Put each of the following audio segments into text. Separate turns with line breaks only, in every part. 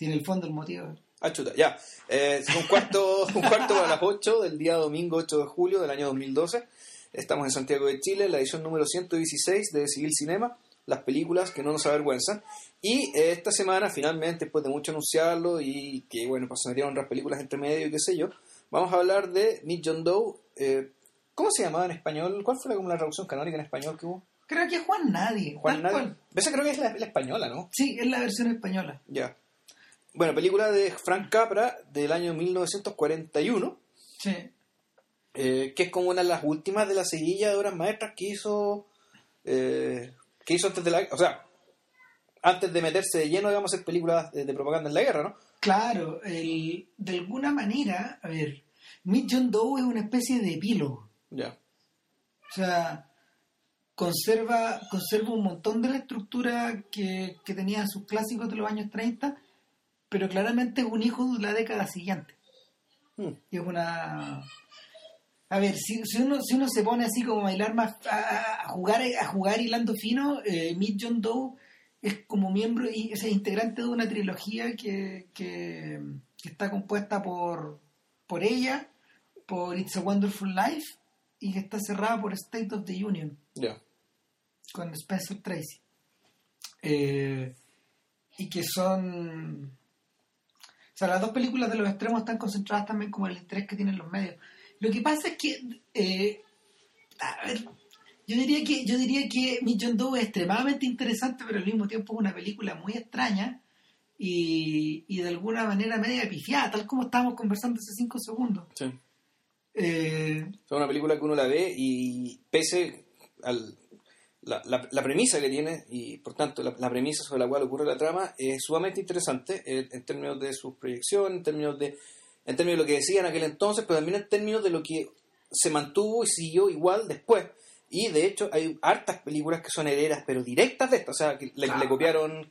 Si en el fondo el motivo.
Ah, chuta, ya. Eh, un, cuarto, un cuarto para las 8 del día domingo 8 de julio del año 2012. Estamos en Santiago de Chile, la edición número 116 de Civil Cinema, las películas que no nos avergüenzan. Y eh, esta semana, finalmente, después de mucho anunciarlo y que, bueno, pasarían otras películas entre medio y qué sé yo, vamos a hablar de Meet John Doe. Eh, ¿Cómo se llamaba en español? ¿Cuál fue la, como la traducción canónica en español que hubo?
Creo que es Juan Nadie.
Juan Nadie. Esa creo que es la, la española, ¿no?
Sí, es la versión española.
Ya. Bueno, película de Frank Capra del año 1941,
Sí.
eh, que es como una de las últimas de la seguilla de obras maestras que hizo, eh, que hizo antes de la, o sea, antes de meterse de lleno, digamos, a hacer películas de, de propaganda en la guerra, ¿no?
Claro, el, de alguna manera, a ver, Meet John Doe es una especie de epílogo.
Ya.
O sea, conserva, conserva un montón de la estructura que, que tenían sus clásicos de los años 30, pero claramente es un hijo de la década siguiente.
Hmm.
Y es una... A ver, si, si, uno, si uno se pone así como a bailar más, a, a jugar a jugar hilando fino, eh, Meet John Doe es como miembro y es integrante de una trilogía que, que, que está compuesta por, por ella, por It's a Wonderful Life y que está cerrada por State of the Union con Spencer Tracy. Eh, y que son. O sea, las dos películas de los extremos están concentradas también como en el interés que tienen los medios. Lo que pasa es que. eh, a ver, yo diría que yo diría que John Doe es extremadamente interesante, pero al mismo tiempo es una película muy extraña y, y de alguna manera media pifiada, tal como estábamos conversando hace cinco segundos.
Sí.
Eh,
Es una película que uno la ve y pese al la, la, la premisa que tiene y por tanto la, la premisa sobre la cual ocurre la trama es sumamente interesante eh, en términos de sus proyecciones, en términos de en términos de lo que decía en aquel entonces, pero también en términos de lo que se mantuvo y siguió igual después. Y de hecho hay hartas películas que son herederas, pero directas de esta, o sea, que le, le copiaron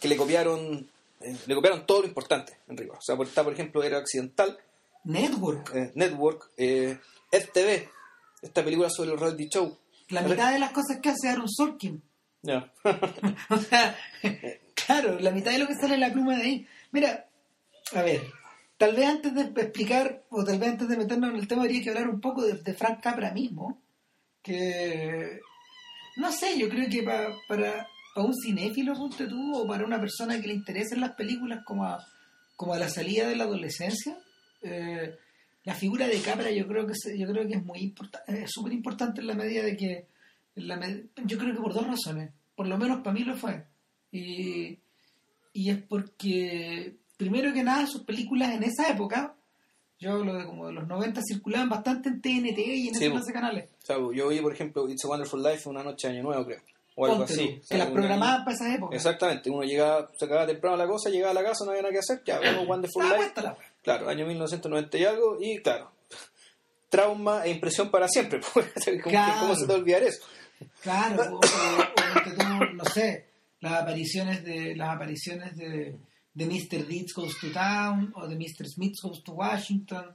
que le copiaron eh, le copiaron todo lo importante en rigor. O sea, por, está, por ejemplo, era accidental,
Network.
eh, Network, eh, FTV, esta película sobre el reality show.
La mitad de las cosas que hace Aaron Sorkin.
Ya.
O sea, claro, la mitad de lo que sale en la pluma de ahí. Mira, a ver, tal vez antes de explicar, o tal vez antes de meternos en el tema, habría que hablar un poco de, de Frank Capra mismo. Que, no sé, yo creo que pa- para, para un cinéfilo, ponte tú, o para una persona que le interesen las películas como a, como a la salida de la adolescencia, eh, la figura de Capra yo creo que se- yo creo que es muy importante, es súper importante en la medida de que, en la med- yo creo que por dos razones, por lo menos para mí lo fue. Y, y es porque, primero que nada, sus películas en esa época, yo hablo de como de los 90, circulaban bastante en TNT y en
Sí,
esos canales.
O sea, yo vi, por ejemplo, It's a Wonderful Life una noche de año nuevo, creo. O algo así. O
que
sea,
las programaban para esa época.
Exactamente. Uno llegaba, se acababa temprano la cosa, llegaba a la casa, no había nada que hacer, ya vemos Wonderful
Estaba
Life. Claro, año 1990 y algo, y claro, trauma e impresión para siempre. ¿Cómo,
Claro.
¿Cómo se te olvidar eso?
Claro, o, o- no sé, las apariciones de las apariciones de, de Mr. Deeds Goes to Town o de Mr. Smith Goes to Washington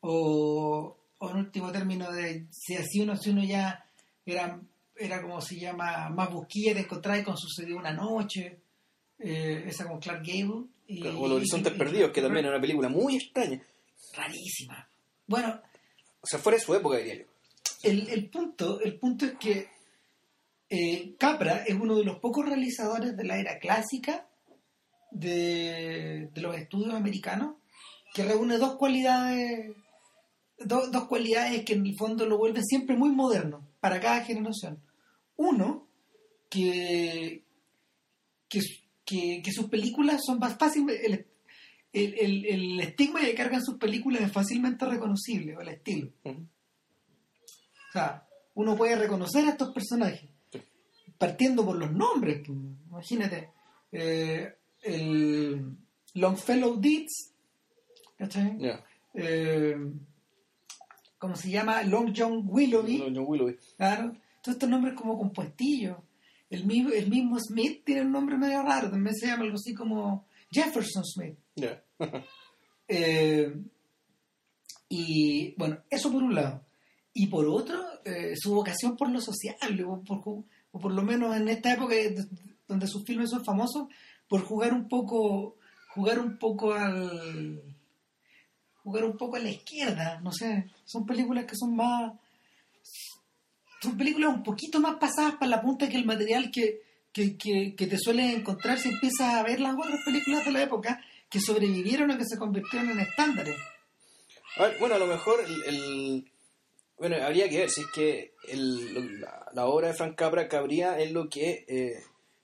o, o en último término de si así uno, si uno ya era, era como se llama, más busquilla de encontrar con sucedió una noche, eh, esa con Clark Gable. Y,
O Los Horizontes
y-
Perdidos, que también era una película muy extraña.
rarísima. Bueno,
O sea, fuera de su época, diría yo.
el, el punto el punto es que eh, Capra es uno de los pocos realizadores de la era clásica de, de los estudios americanos que reúne dos cualidades do- dos cualidades que en el fondo lo vuelven siempre muy moderno para cada generación uno que que, que, que sus películas son más fáciles el, el, el- el estigma que cargan sus películas es fácilmente reconocible o el estilo o sea, uno puede reconocer a estos personajes partiendo por los nombres. pues, Imagínate, eh, el Longfellow Deeds, ¿cachai?
Ya.
Eh, ¿Cómo se llama? Long John Willoughby,
John Willoughby.
claro. Todos estos nombres como compuestillos. El mismo, el mismo Smith tiene un nombre medio raro, también se llama algo así como Jefferson Smith. Eh, y bueno, eso por un lado. Y por otro, eh, su vocación por lo social, o por, o por lo menos en esta época de- donde sus filmes son famosos, por jugar un poco jugar un poco al jugar un poco a la izquierda, no sé, son películas que son más son películas un poquito más pasadas para la punta que el material que, que, que, que te suele encontrar si empiezas a ver las otras películas de la época que sobrevivieron o que se convirtieron en estándares.
A ver, bueno, a lo mejor el, el- bueno, habría que ver si es que el- la, la obra de Frank Capra cabría en lo que eh,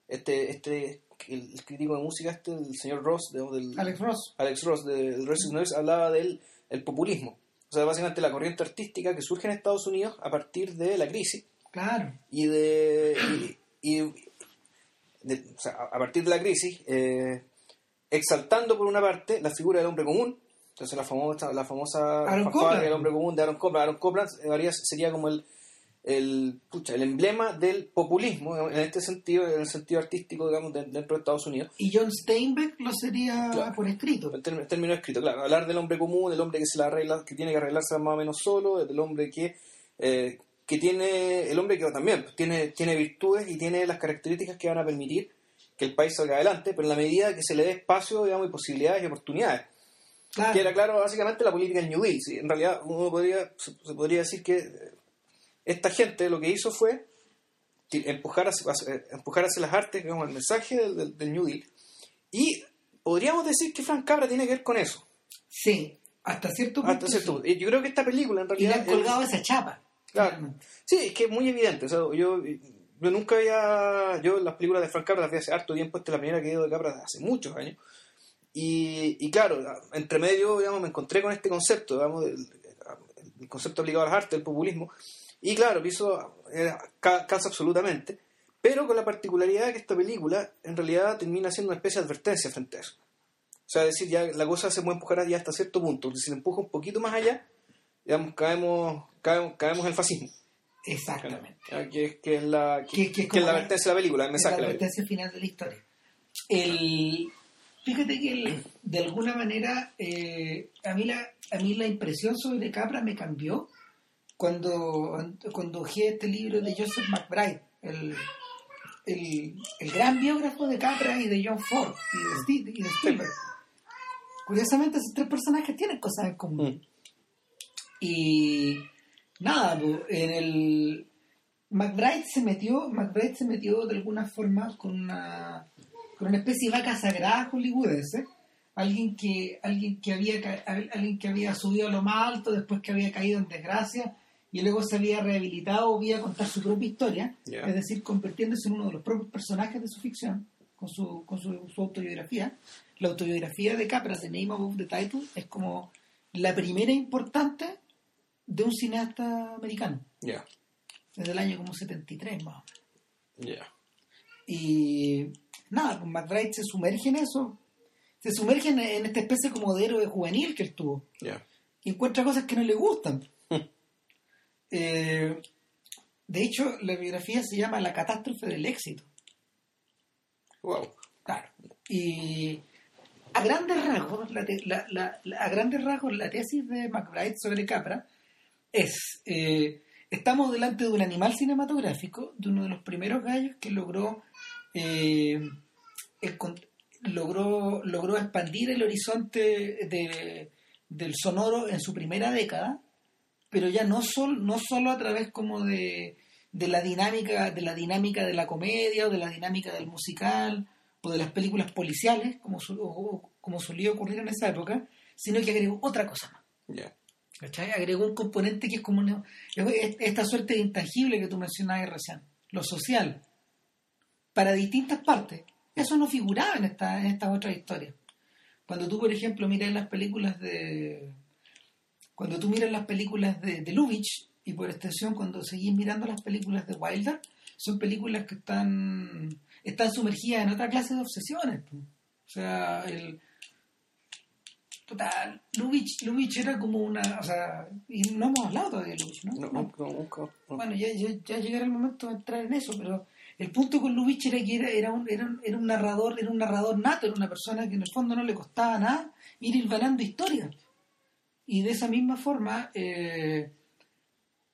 este, este, el, el crítico de música, este, el señor Ross, de- del,
Alex Ross.
Alex Ross del Resist Noise hablaba del el populismo. O sea, básicamente la corriente artística que surge en Estados Unidos a partir de la crisis
Claro.
y de. y- y- de- o sea, a partir de la crisis, eh, exaltando por una parte la figura del hombre común. Entonces, la famosa, la famosa del hombre común de Aaron Copland. Aaron Copland sería como el, el, pucha, el emblema del populismo en este sentido, en el sentido artístico, digamos, de- dentro de Estados Unidos.
Y John Steinbeck lo sería
Claro.
por escrito.
En términos término escrito, claro, hablar del hombre común, del hombre que se la arregla, que tiene que arreglarse más o menos solo, del hombre que, eh, que tiene, el hombre que también tiene, tiene virtudes y tiene las características que van a permitir que el país salga adelante, pero en la medida que se le dé espacio, digamos, y posibilidades y oportunidades.
Claro.
Que era, claro, básicamente la política del New Deal. ¿sí? En realidad, uno podría, se, podría decir que esta gente lo que hizo fue empujar hacia, hacia- empujar hacia las artes, digamos, el mensaje del, del- del New Deal. Y podríamos decir que Frank Cabra tiene que ver con eso.
Sí, hasta cierto punto.
Hasta cierto punto. Yo creo que esta película, en
Y le
realidad.
han colgado esa chapa.
Claro. Sí, es que es muy evidente. O sea, yo, yo nunca había. Yo las películas de Frank Capra las vi hace harto tiempo. Esta es la primera que he ido de Capra hace muchos años. Y, y claro, entre medio, digamos, me encontré con este concepto, digamos, del, el concepto aplicado a las artes, el populismo. Y claro, piso eh, absolutamente. Pero con la particularidad de que esta película, en realidad, termina siendo una especie de advertencia frente a eso. O sea, es decir, ya la cosa se puede empujar ya hasta cierto punto. Porque si se empuja un poquito más allá, digamos, caemos, caemos, caemos en el fascismo.
Exactamente.
Que, es- que es la, que,
Que- que es
la advertencia de la película, mensaje
la advertencia final de la historia. El, fíjate que el- de alguna manera eh, a, mí la, a mí la impresión sobre Capra me cambió cuando, cuando este libro de Joseph McBride, el, el, el gran biógrafo de Capra y de John Ford y de, Steve- y de Spielberg. Curiosamente, esos tres personajes tienen cosas en común.
Mm.
Y nada, en el McBride se metió, McBride se metió de alguna forma con una con una especie de vaca sagrada hollywoodense, alguien que alguien que había alguien que había subido a lo más alto después que había caído en desgracia y luego se había rehabilitado o había contar su propia historia, es decir, convirtiéndose en uno de los propios personajes de su ficción con su con su, su autobiografía. La autobiografía de Capra, The Name Above the Title, es como la primera importante de un cineasta americano,
Ya,
desde el año como 73 más o menos.
ya.
Y nada, pues McBride se sumerge en eso, se sumerge en, en esta especie como de héroe juvenil que él tuvo,
Ya.
y encuentra cosas que no le gustan. Eh, de hecho, la biografía se llama La catástrofe del éxito.
Wow.
Claro. Y a grandes rasgos, la te- la- la- la- a grandes rasgos, la tesis de McBride sobre Capra es eh, estamos delante de un animal cinematográfico, de uno de los primeros gallos que logró eh, el logró logró expandir el horizonte de- del sonoro en su primera década, pero ya no sol- no solo a través como de, de la dinámica de la dinámica de la comedia o de la dinámica del musical o de las películas policiales como su- o- como solía ocurrir en esa época, sino que agregó otra cosa más. ¿cachai? Agregó un componente que es como una- es esta suerte de intangible que tú mencionabas recién, lo social, para distintas partes. Eso no figuraba en, esta, en estas otras historias. Cuando tú, por ejemplo, miras las películas de... Cuando tú miras las películas de, de Lubitsch, y por extensión cuando seguís mirando las películas de Wilder, son películas que están, están sumergidas en otra clase de obsesiones. po. O sea, el, Total, Lubitsch, Lubitsch era como una, o sea, y no hemos hablado todavía de Lubitsch, ¿no?
No, no, no, nunca. no.
Bueno, ya, ya, ya llegará el momento de entrar en eso, pero el punto con Lubitsch era que era, era, un, era, un, era un narrador, era un narrador nato, era una persona que en el fondo no le costaba nada ir hilvanando historias. Y de esa misma forma, eh,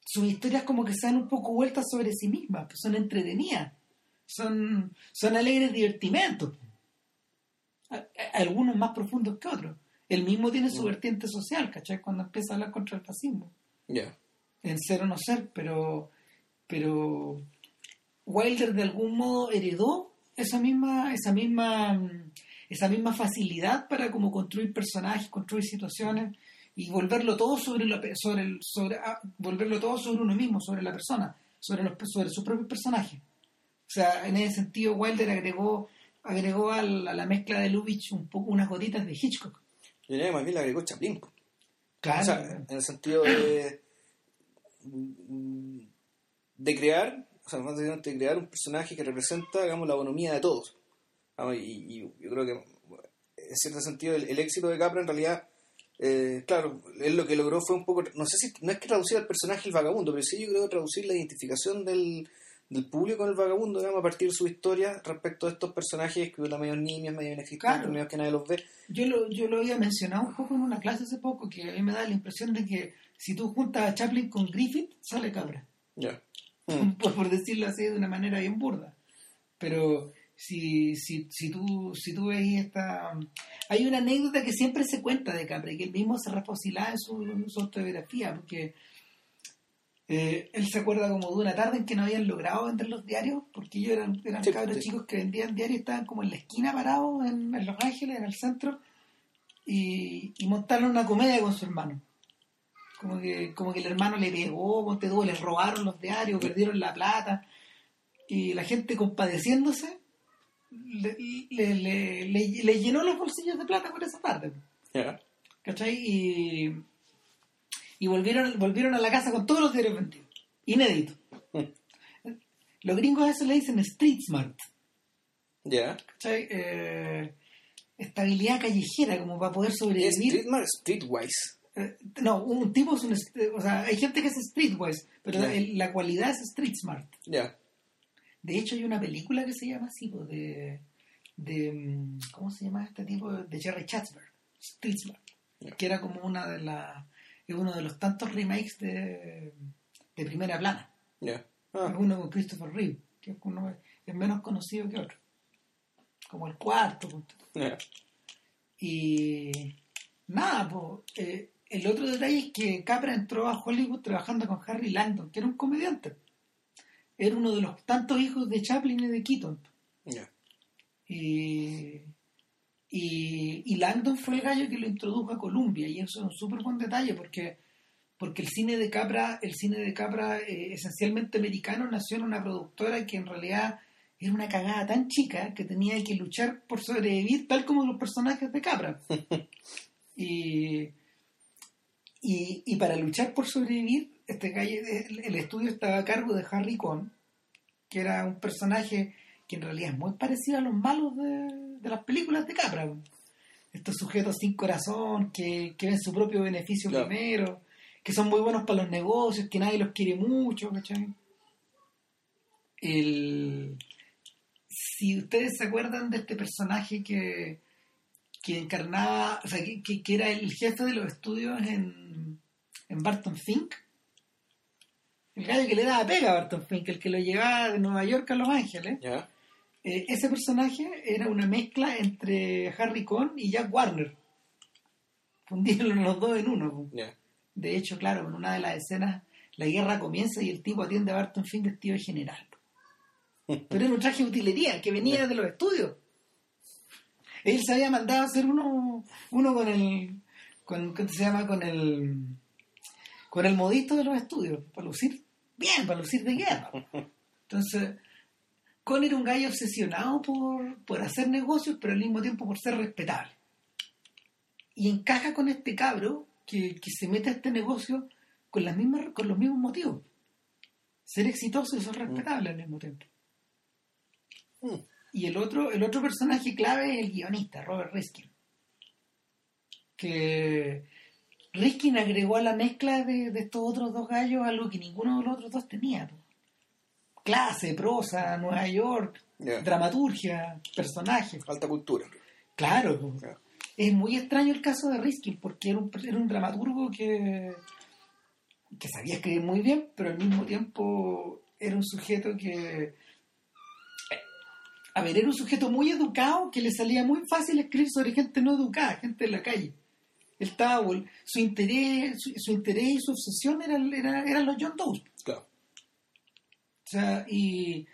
sus historias como que se dan un poco vueltas sobre sí mismas, pues son entretenidas, son, son alegres divertimentos. a- a- algunos más profundos que otros. Él mismo tiene su
Mm.
vertiente social, ¿cachai? Cuando empieza a hablar contra el fascismo.
Ya.
en ser o no ser, pero, pero Wilder de algún modo heredó esa misma, esa misma, esa misma facilidad para como construir personajes, construir situaciones y volverlo todo sobre, la pe- sobre, el, sobre ah, volverlo todo sobre uno mismo, sobre la persona, sobre los sobre sus propios personajes. O sea, en ese sentido Wilder agregó agregó al- a la mezcla de Lubitsch un poco unas gotitas de Hitchcock.
Yo diría que más bien le agregó Chaplin.
Claro.
O sea, en el sentido de, de crear, o sea, más de crear un personaje que representa, digamos, la bonomía de todos. Vamos, y, y yo creo que, en cierto sentido, el, el éxito de Capra en realidad, eh, claro, él lo que logró fue un poco, no sé si, no es que traducir al personaje el vagabundo, pero sí yo creo traducir la identificación del, del público con el vagabundo, digamos, a partir de su historia respecto a estos personajes que son medio niños, medio inexistentes,
Claro.
medio que nadie los ve.
Yo lo, yo lo había mencionado un poco en una clase hace poco, que a mí me da la impresión de que si tú juntas a Chaplin con Griffith, sale cabra.
Ya. Mm.
Por, por decirlo así de una manera bien burda. Pero si, si, si, tú, si tú ves esta... Hay una anécdota que siempre se cuenta de Capra y que él mismo se reposilaba en su, en su autobiografía, porque eh, él se acuerda como de una tarde en que no habían logrado vender los diarios, porque ellos eran, eran
Sí,
cabros
sí.
chicos que vendían diarios estaban como en la esquina parados en, en Los Ángeles, en el centro, y, y montaron una comedia con su hermano. Como que, como que el hermano le pegó, tú, les robaron los diarios, perdieron la plata, y la gente compadeciéndose le, le, le- le- le llenó los bolsillos de plata por esa tarde. ¿Cachai? Y, y volvieron, volvieron a la casa con todos los diarios vendidos. Inédito. Los gringos a eso le dicen street smart.
Ya.
¿Cachai? Eh, estabilidad callejera, como para poder
¿Es
sobrevivir.
Streetmar Streetwise?
Eh, no, un tipo es un... O sea, hay gente que es streetwise, pero la, la cualidad es street smart.
Ya.
De hecho, hay una película que se llama así, de, de. mm, ¿Cómo se llama este tipo? De Jerry Chatsberg,
Ya.
que era como una de las. Es uno de los tantos remakes de, de primera plana. Es
Ah,
uno con Christopher Reeve, que es, uno- es menos conocido que otro. Como el cuarto. punto.
ya.
Y. Nada, pues. eh, el otro detalle es que Capra entró a Hollywood trabajando con Harry Langdon, que era un comediante. Era uno de los tantos hijos de Chaplin y de Keaton. Y, y, y Langdon fue el gallo que lo introdujo a Columbia y eso es un súper buen detalle porque, porque el cine de Capra, el cine de Capra eh, esencialmente americano nació en una productora que en realidad era una cagada tan chica que tenía que luchar por sobrevivir tal como los personajes de Capra. y, y, y para luchar por sobrevivir, este gallo, el, el estudio estaba a cargo de Harry Cohn, que era un personaje que en realidad es muy parecido a los malos de, de las películas de Capra. Estos sujetos sin corazón, que, que ven su propio beneficio
Claro.
primero, que son muy buenos para los negocios, que nadie los quiere mucho, ¿cachai? El... Si ustedes se acuerdan de este personaje que, que encarnaba, o sea, que- que era el jefe de los estudios en, en Barton Fink, el gallo que le daba pega a Barton Fink, el que lo llevaba de Nueva York a Los Ángeles, eh, ese personaje era una mezcla entre Harry Cohn y Jack Warner. Fundieron los dos en uno.
Ya.
De hecho, claro, en una de las escenas la guerra comienza y el tipo atiende a Barton Fink vestido de general. Pero era un traje de utilería que venía de los estudios. Él se había mandado a hacer uno, uno con el, con, ¿cómo se llama? Con el, con el modisto de los estudios, para lucir bien, para lucir de guerra. Entonces, Con era un gallo obsesionado por, por hacer negocios, pero al mismo tiempo por ser respetable. Y encaja con este cabro que, que se mete a este negocio con, las mismas, con los mismos motivos. Ser exitoso y ser respetable al mismo tiempo.
Mm.
Y el otro, el otro personaje clave es el guionista, Robert Riskin. Que Riskin agregó a la mezcla de, de estos otros dos gallos algo que ninguno de los otros dos tenía. po. Clase, prosa, Nueva York, dramaturgia, personajes.
Alta cultura.
Claro, es muy extraño el caso de Riskin porque era un, era un dramaturgo que, que sabía escribir muy bien, pero al mismo tiempo era un sujeto que a ver, era un sujeto muy educado que le salía muy fácil escribir sobre gente no educada, gente de la calle. Estaba, vol- su interés, su, su interés y su obsesión eran, eran, eran los John Doe.
Claro.
O sea, y,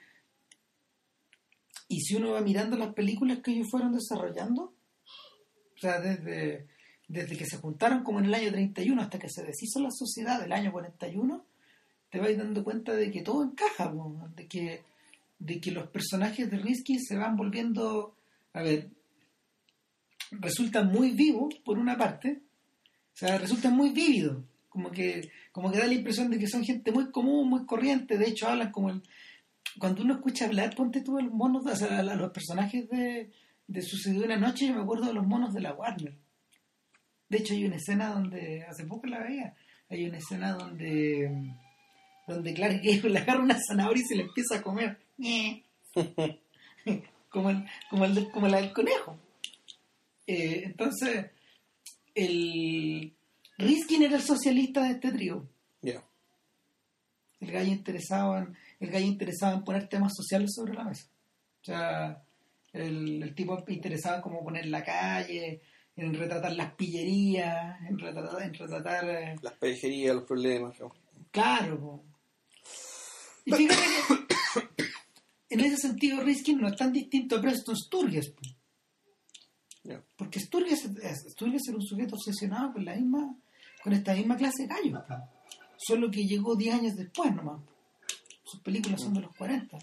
y si uno va mirando las películas que ellos fueron desarrollando, o sea, desde, desde que se juntaron como en el año 31 hasta que se deshizo la sociedad del año 41, te vas dando cuenta de que todo encaja, de que, de que los personajes de Risky se van volviendo, a ver, resultan muy vivos por una parte, o sea, resultan muy vívidos, como que, como que da la impresión de que son gente muy común, muy corriente, de hecho hablan como el, cuando uno escucha hablar, ponte tú a los monos, o sea, a los personajes de, de Sucedió una noche, yo me acuerdo de los monos de la Warner. De hecho hay una escena donde, hace poco la veía, hay una escena donde donde Clark Gable le agarra una zanahoria y se la empieza a comer. Como, el, como, el, como la del conejo. Eh, entonces, el Riskin era el socialista de este trío.
Ya.
El gallo interesado en, el gallo interesado en poner temas sociales sobre la mesa. O sea, el, el tipo interesado en cómo poner la calle, en retratar las pillerías, en retratar, en retratar eh,
Las pellejerías, los problemas. claro.
Claro. po. Y fíjate que en ese sentido Riskin no es tan distinto a Preston Sturges. po. Porque Sturges, Sturges era un sujeto obsesionado con la misma, con esta misma clase de gallos. Solo que llegó 10 años después nomás. Sus películas son de los 40.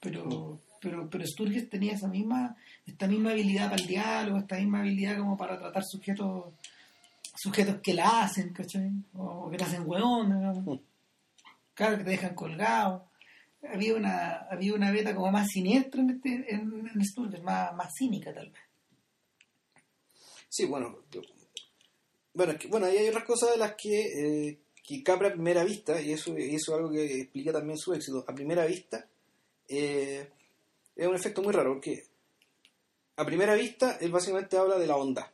Pero, pero, pero Sturges tenía esa misma, esta misma habilidad para el diálogo, esta misma habilidad como para tratar sujetos sujetos que la hacen, ¿cachai? O que la hacen hueón, digamos. Claro, que te dejan colgado. Había una, había una beta como más siniestra en este, en, en Sturges, más, más cínica tal vez.
Sí, bueno. yo- Bueno, es que, bueno, ahí hay otras cosas de las que, eh, que Capra a primera vista, y eso, y eso es algo que explica también su éxito, a primera vista eh, es un efecto muy raro, porque a primera vista él básicamente habla de la bondad.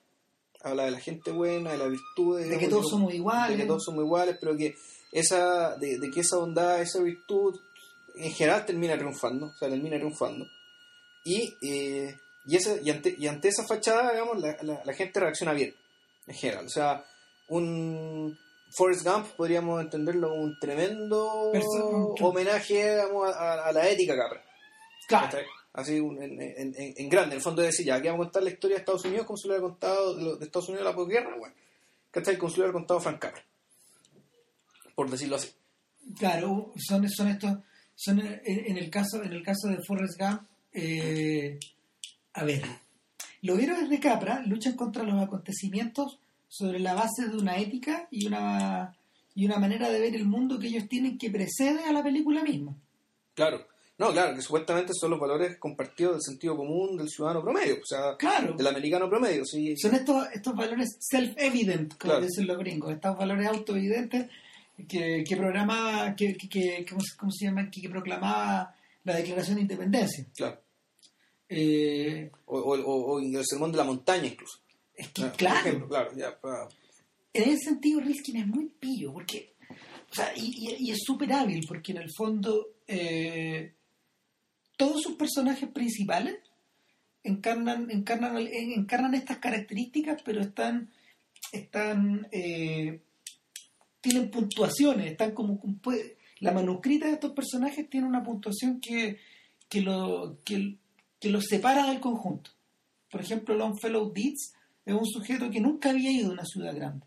Habla de la gente buena, de la virtud,
De que todos somos iguales.
de que todos somos iguales, pero que esa, de, de que esa bondad, esa virtud, en general termina triunfando, o sea, termina triunfando. Y, eh, y, esa, y, ante, y ante esa fachada, digamos, la, la- la gente reacciona bien, en general. O sea, un Forrest Gump podríamos entenderlo como un tremendo homenaje digamos, a, la ética capra.
Claro,
¿cachai? Así en, en- en- grande, en el fondo de decir, ya, aquí vamos a contar la historia de Estados Unidos como se lo hubiera contado de, Estados Unidos de la posguerra, bueno, ¿cachai? Como se lo hubiera contado Frank Capra, por decirlo así.
claro, son, son estos, son en, en el caso, en el caso de Forrest Gump, eh, a ver, los héroes de Capra luchan contra los acontecimientos sobre la base de una ética y una y una manera de ver el mundo que ellos tienen que precede a la película misma.
Claro, no, claro, que supuestamente son los valores compartidos del sentido común del ciudadano promedio, o sea,
Claro,
del americano promedio, sí.
son estos, estos valores self-evident, como
Claro.
dicen los gringos, estos valores autoevidentes que, que programaba, que, que, que- ¿cómo, se- cómo se llama? Que, proclamaba la Declaración de Independencia.
Claro.
Eh,
O, o, o- o el sermón de la montaña incluso.
es que,
por
claro,
ejemplo, claro, ya,
en ese sentido Riskin es muy pillo, porque, o sea, y, y- y es súper hábil, porque en el fondo eh, todos sus personajes principales encarnan, encarnan, encarnan estas características, pero están, están eh, tienen puntuaciones, están como puede- la manuscrita de estos personajes tiene una puntuación que, que lo que, que los separa del conjunto. Por ejemplo, Longfellow Deeds es un sujeto que nunca había ido a una ciudad grande.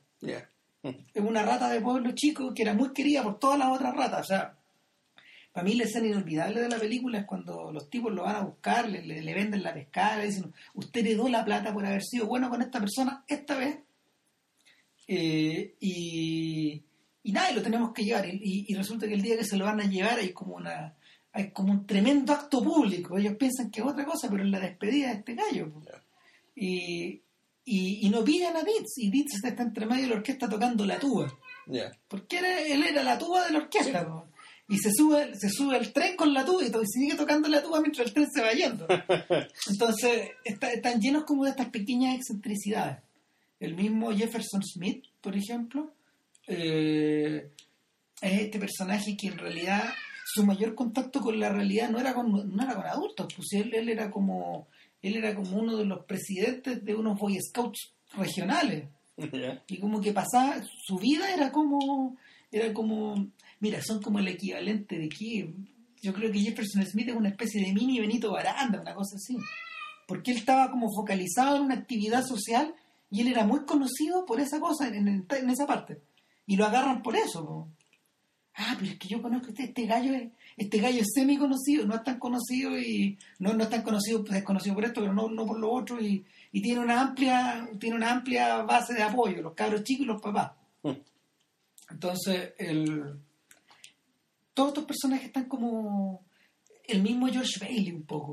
Es una rata de pueblo chico que era muy querida por todas las otras ratas. O sea, para mí la escena inolvidable de la película es cuando los tipos lo van a buscar, le, le- le venden la pescada, le dicen, usted heredó la plata por haber sido bueno con esta persona esta vez. Eh, y, y nada, y lo tenemos que llevar. Y, y- y resulta que el día que se lo van a llevar hay como una hay como un tremendo acto público. Ellos piensan que es otra cosa, pero es la despedida de este gallo.
Ya.
Y, y, no pillan a Ditz, y Ditz está entre medio de la orquesta tocando la tuba.
Ya.
Porque era- él era la tuba de la orquesta. Y se sube, se sube al tren con la tuba y to- y sigue tocando la tuba mientras el tren se va yendo. Entonces, está- están llenos como de estas pequeñas excentricidades. El mismo Jefferson Smith, por ejemplo, eh, es este personaje que en realidad su mayor contacto con la realidad no era con, no era con adultos, pues él, él era como él era como uno de los presidentes de unos Boy Scouts regionales. Y como que pasaba su vida era como era como mira son como el equivalente de que yo creo que Jefferson Smith es una especie de mini Benito Baranda una cosa así. Porque él estaba como focalizado en una actividad social y él era muy conocido por esa cosa en, en- en esa parte y lo agarran por eso po. ah pero es que yo conozco este, este gallo es- este gallo es semi conocido no es tan conocido y no, no es tan conocido pues, es conocido por esto pero no, no por lo otro y, y tiene una amplia tiene una amplia base de apoyo los cabros chicos y los papás
Mm.
entonces el todos estos personajes están como el mismo George Bailey un poco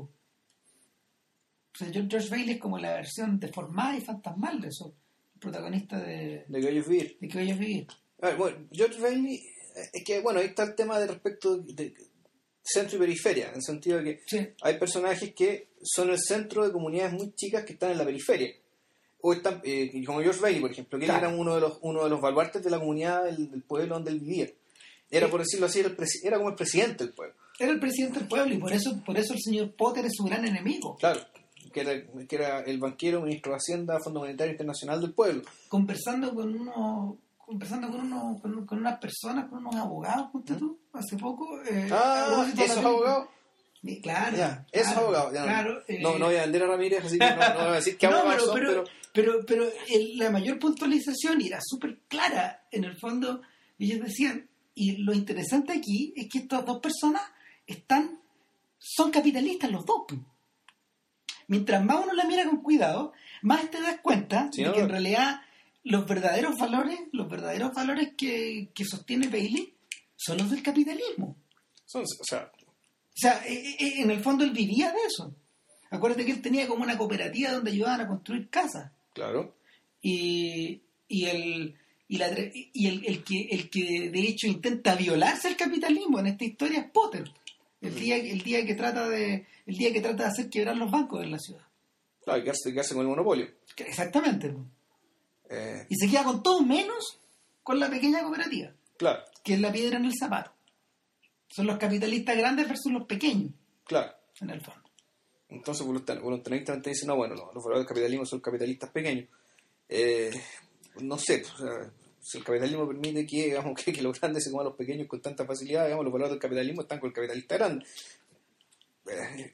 o sea, George Bailey es como la versión deformada y fantasmal de eso el protagonista de,
De Vivir.
que vayas a vivir
A ver, bueno, George Bailey, eh, es que, bueno, ahí está el tema de respecto de centro y periferia, en el sentido de que
sí
hay personajes que son el centro de comunidades muy chicas que están en la periferia. O están, eh, como George Bailey, por ejemplo, que él era uno de los uno de los baluartes de la comunidad del, del pueblo donde él vivía. Era,
Sí.
por decirlo así, era, el presi- era como el presidente del pueblo.
era el presidente del pueblo y por eso por eso el señor Potter es su gran enemigo
Claro, que era, que era el banquero, ministro de Hacienda, Fondo Monetario Internacional del pueblo.
conversando con unos conversando con unos con, con unas personas con unos abogados ponte tú, hace poco eh,
Ah, esos abogados.
Claro
Ya, esos
claro,
abogados. ya no-
eh,
no, no voy a vender a Ramírez, así que no, no voy a decir
No,
abogados
pero,
son,
pero,
pero,
pero, el- la mayor puntualización era súper clara, en el fondo, ellos decían, y lo interesante aquí es que estas dos personas están, son capitalistas los dos. pues. Mientras más uno la mira con cuidado, más te das cuenta
Sí,
de
no,
que en
no.
realidad los verdaderos valores, los verdaderos valores que, que sostiene Bailey son los del capitalismo.
son, o sea,
O sea, eh, eh, en el fondo él vivía de eso. Acuérdate que él tenía como una cooperativa donde ayudaban a construir casas.
claro.
Y, y, el, y, la, y el, el que, el que de hecho intenta violarse el capitalismo en esta historia es Potter. El día, el día que trata de el día que trata de hacer quebrar los bancos en la ciudad.
Claro, quedarse, quedarse con el monopolio.
Que- Exactamente.
Eh,
Y se queda con todo menos con la pequeña cooperativa,
claro,
que es la piedra en el zapato. Son los capitalistas grandes versus los pequeños,
claro.
en el fondo.
Entonces, voluntar- voluntariamente dicen, no, bueno, los, los valores del capitalismo son capitalistas pequeños. Eh, no sé, o sea, si el capitalismo permite que, digamos, que, que los grandes se coman a los pequeños con tanta facilidad, digamos, los valores del capitalismo están con el capitalista grande. Eh,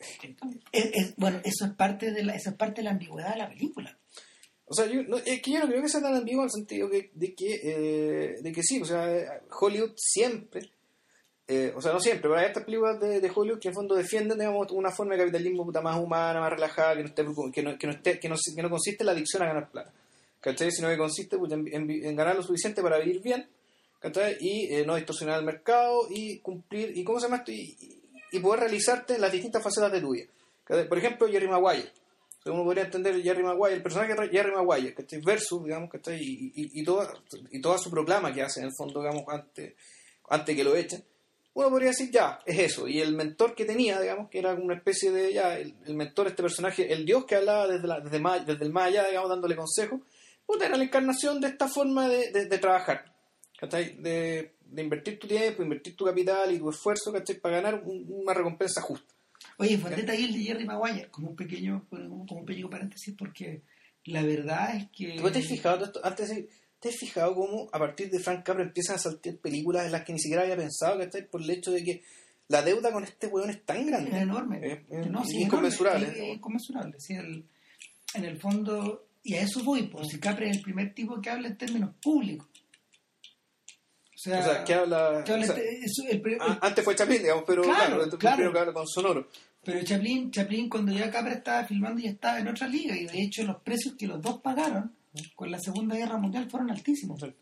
Es- es- bueno, eso es parte de la, eso es parte de la ambigüedad de la película.
O sea, yo no, es que yo no creo que sea tan ambiguo en el sentido que, de, que, eh, de que sí, o sea, Hollywood siempre, eh, o sea, no siempre, pero hay estas películas de, de Hollywood que en fondo defienden, digamos, una forma de capitalismo puta más humana, más relajada, que no, esté, que no, que no, que no, consiste en la adicción a ganar plata. ¿Cachai? Sino que consiste puta, en, en- en ganar lo suficiente para vivir bien, ¿cachai? Y eh, no distorsionar el mercado y cumplir, y ¿cómo se llama esto? Y, y- poder realizarte las distintas facetas de tu vida. ¿cachai? Por ejemplo, Jerry Maguire. Uno podría entender Jerry Maguire, el personaje de Jerry Maguire, ¿cachai? Versus, digamos, ¿cachai? Y, y, y, toda, y toda su proclama que hace, en el fondo, digamos, antes, antes que lo echen. Uno podría decir, ya, es eso. Y el mentor que tenía, digamos, que era una especie de, ya, el, el mentor, este personaje, el dios que hablaba desde, la, desde, el más allá, digamos, dándole consejos, puta, era la encarnación de esta forma de, de, trabajar. ¿cachai? De, de invertir tu tiempo, invertir tu capital y tu esfuerzo, ¿cachai? Para ganar un- una recompensa justa.
Oye, detalle el de Jerry Maguire, como un pequeño, como como un pequeño paréntesis, porque la verdad es que...
¿Tú te has fijado, todo esto? antes de- te has fijado cómo a partir de Frank Capra empiezan a saltar películas en las que ni siquiera había pensado, ¿cachai? Por el hecho de que la deuda con este weón es tan
Es
grande.
enorme.
Es- es
no, sí,
inconmensurable.
enorme, es- es inconmensurable. sí, el- en el fondo, y a eso voy, pues si Capri es el primer tipo que habla en términos públicos. O sea,
O sea, que habla...
que
o sea,
el
antes fue Chaplin, digamos, pero
Claro,
claro, primero que habla con sonoro.
Pero Chaplin, Chaplin cuando ya Capra estaba filmando ya estaba en otra liga y de hecho los precios que los dos pagaron con la Segunda Guerra Mundial fueron altísimos.
Sí.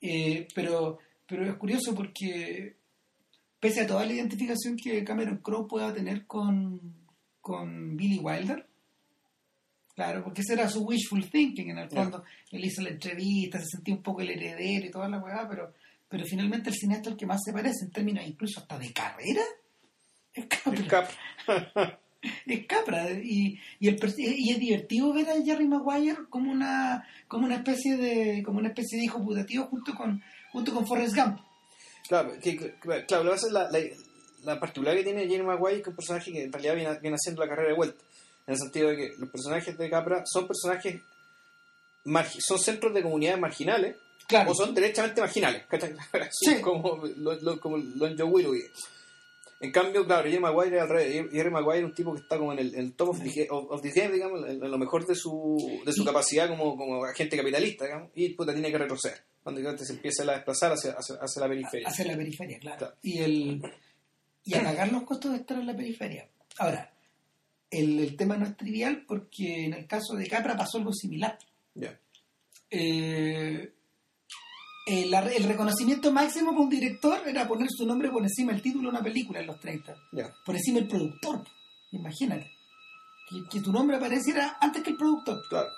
Eh, pero, pero es curioso porque pese a toda la identificación que Cameron Crowe pueda tener con, con Billy Wilder, claro, porque ese era su wishful thinking en el fondo. Él hizo la entrevista, se sentía un poco el heredero y toda la weá, pero, pero finalmente el cineasta al que más se parece en términos incluso hasta de carrera es Capra.
El Cap.
Es Capra y, y, el y es divertido ver a Jerry Maguire como una como una especie de como una especie de hijo putativo junto con junto con Forrest Gump
Claro, que, claro, lo es la, la, la particular que tiene Jerry Maguire es que es un personaje que en realidad viene, viene haciendo la carrera de vuelta. En el sentido de que los personajes de Capra son personajes, son centros de comunidades marginales
Claro.
o son derechamente marginales, ¿cachai?
Sí.
como lo, lo- como lo en Joe Willoughby. En cambio, claro, Jerry Maguire es al revés. Jerry Maguire es un tipo que está como en el, en el top of the, of, of the game, digamos, en, lo mejor de su, de su
Y-
capacidad como, como agente capitalista, digamos, y puta, tiene que retroceder. Cuando se empieza a desplazar hacia, hacia, hacia la periferia.
hacia la periferia, claro.
Claro.
Y el y a pagar los costos de estar en la periferia. Ahora, el, el tema no es trivial porque en el caso de Capra pasó algo similar.
Ya.
Eh, el, la- el reconocimiento máximo para un director era poner su nombre por encima del título de una película en los 30.
Ya.
Por encima del productor. Imagínate. Que, que tu nombre apareciera antes que el productor.
Claro.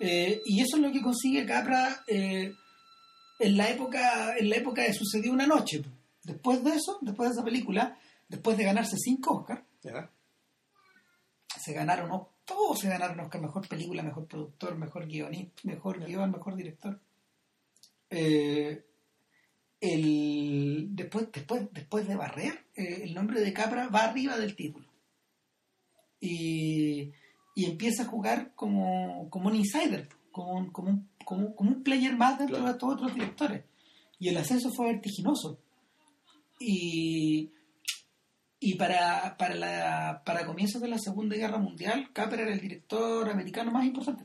Eh, y eso es lo que consigue Capra eh, en la época en la época de Sucedió una noche. Después de eso, después de esa película, después de ganarse cinco Oscars,
Ya.
se ganaron todos se ganaron Oscar, mejor película, mejor productor, mejor guionista, mejor guion, mejor director. Eh, el, después, después, después de barrer, eh, el nombre de Capra va arriba del título. Y, y empieza a jugar como, como un insider, como un, como un, como, como un player más dentro
Claro.
de todos otros directores. Y el ascenso fue vertiginoso. Y, y para, para, la, para comienzos de la Segunda Guerra Mundial, Capra era el director americano más importante.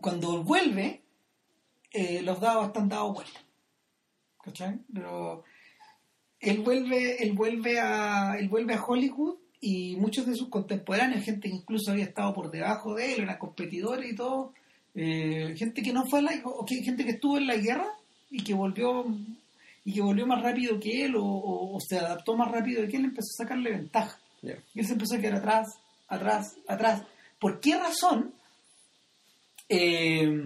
Cuando vuelve, eh, los dados están dados vuelta. ¿Cachai? Pero él vuelve, él vuelve a, él vuelve a Hollywood y muchos de sus contemporáneos, gente que incluso había estado por debajo de él, eran competidores y todo, eh, gente que no fue a la, o que, gente que estuvo en la guerra y que volvió y que volvió más rápido que él o, o- o se adaptó más rápido que él, empezó a sacarle ventaja. Y él se empezó a quedar atrás, atrás, atrás. ¿Por qué razón? Eh,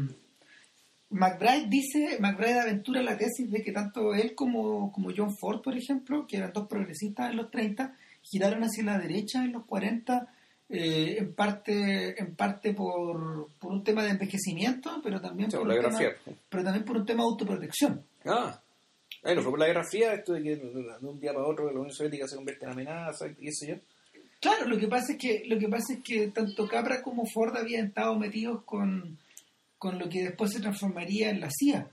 McBride dice, McBride aventura la tesis de que tanto él como, como John Ford, por ejemplo, que eran dos progresistas en los 30, giraron hacia la derecha en los 40, eh, en parte, en parte por, por un tema de envejecimiento, pero también, por un tema, pero también por un tema de autoprotección.
Ah. Bueno, fue por la Guerra Fría esto de que de un día para otro la Unión Soviética se convierte en amenaza y qué sé yo.
Claro, lo que pasa es que lo que pasa es que tanto Capra como Ford habían estado metidos con, con lo que después se transformaría en la CIA.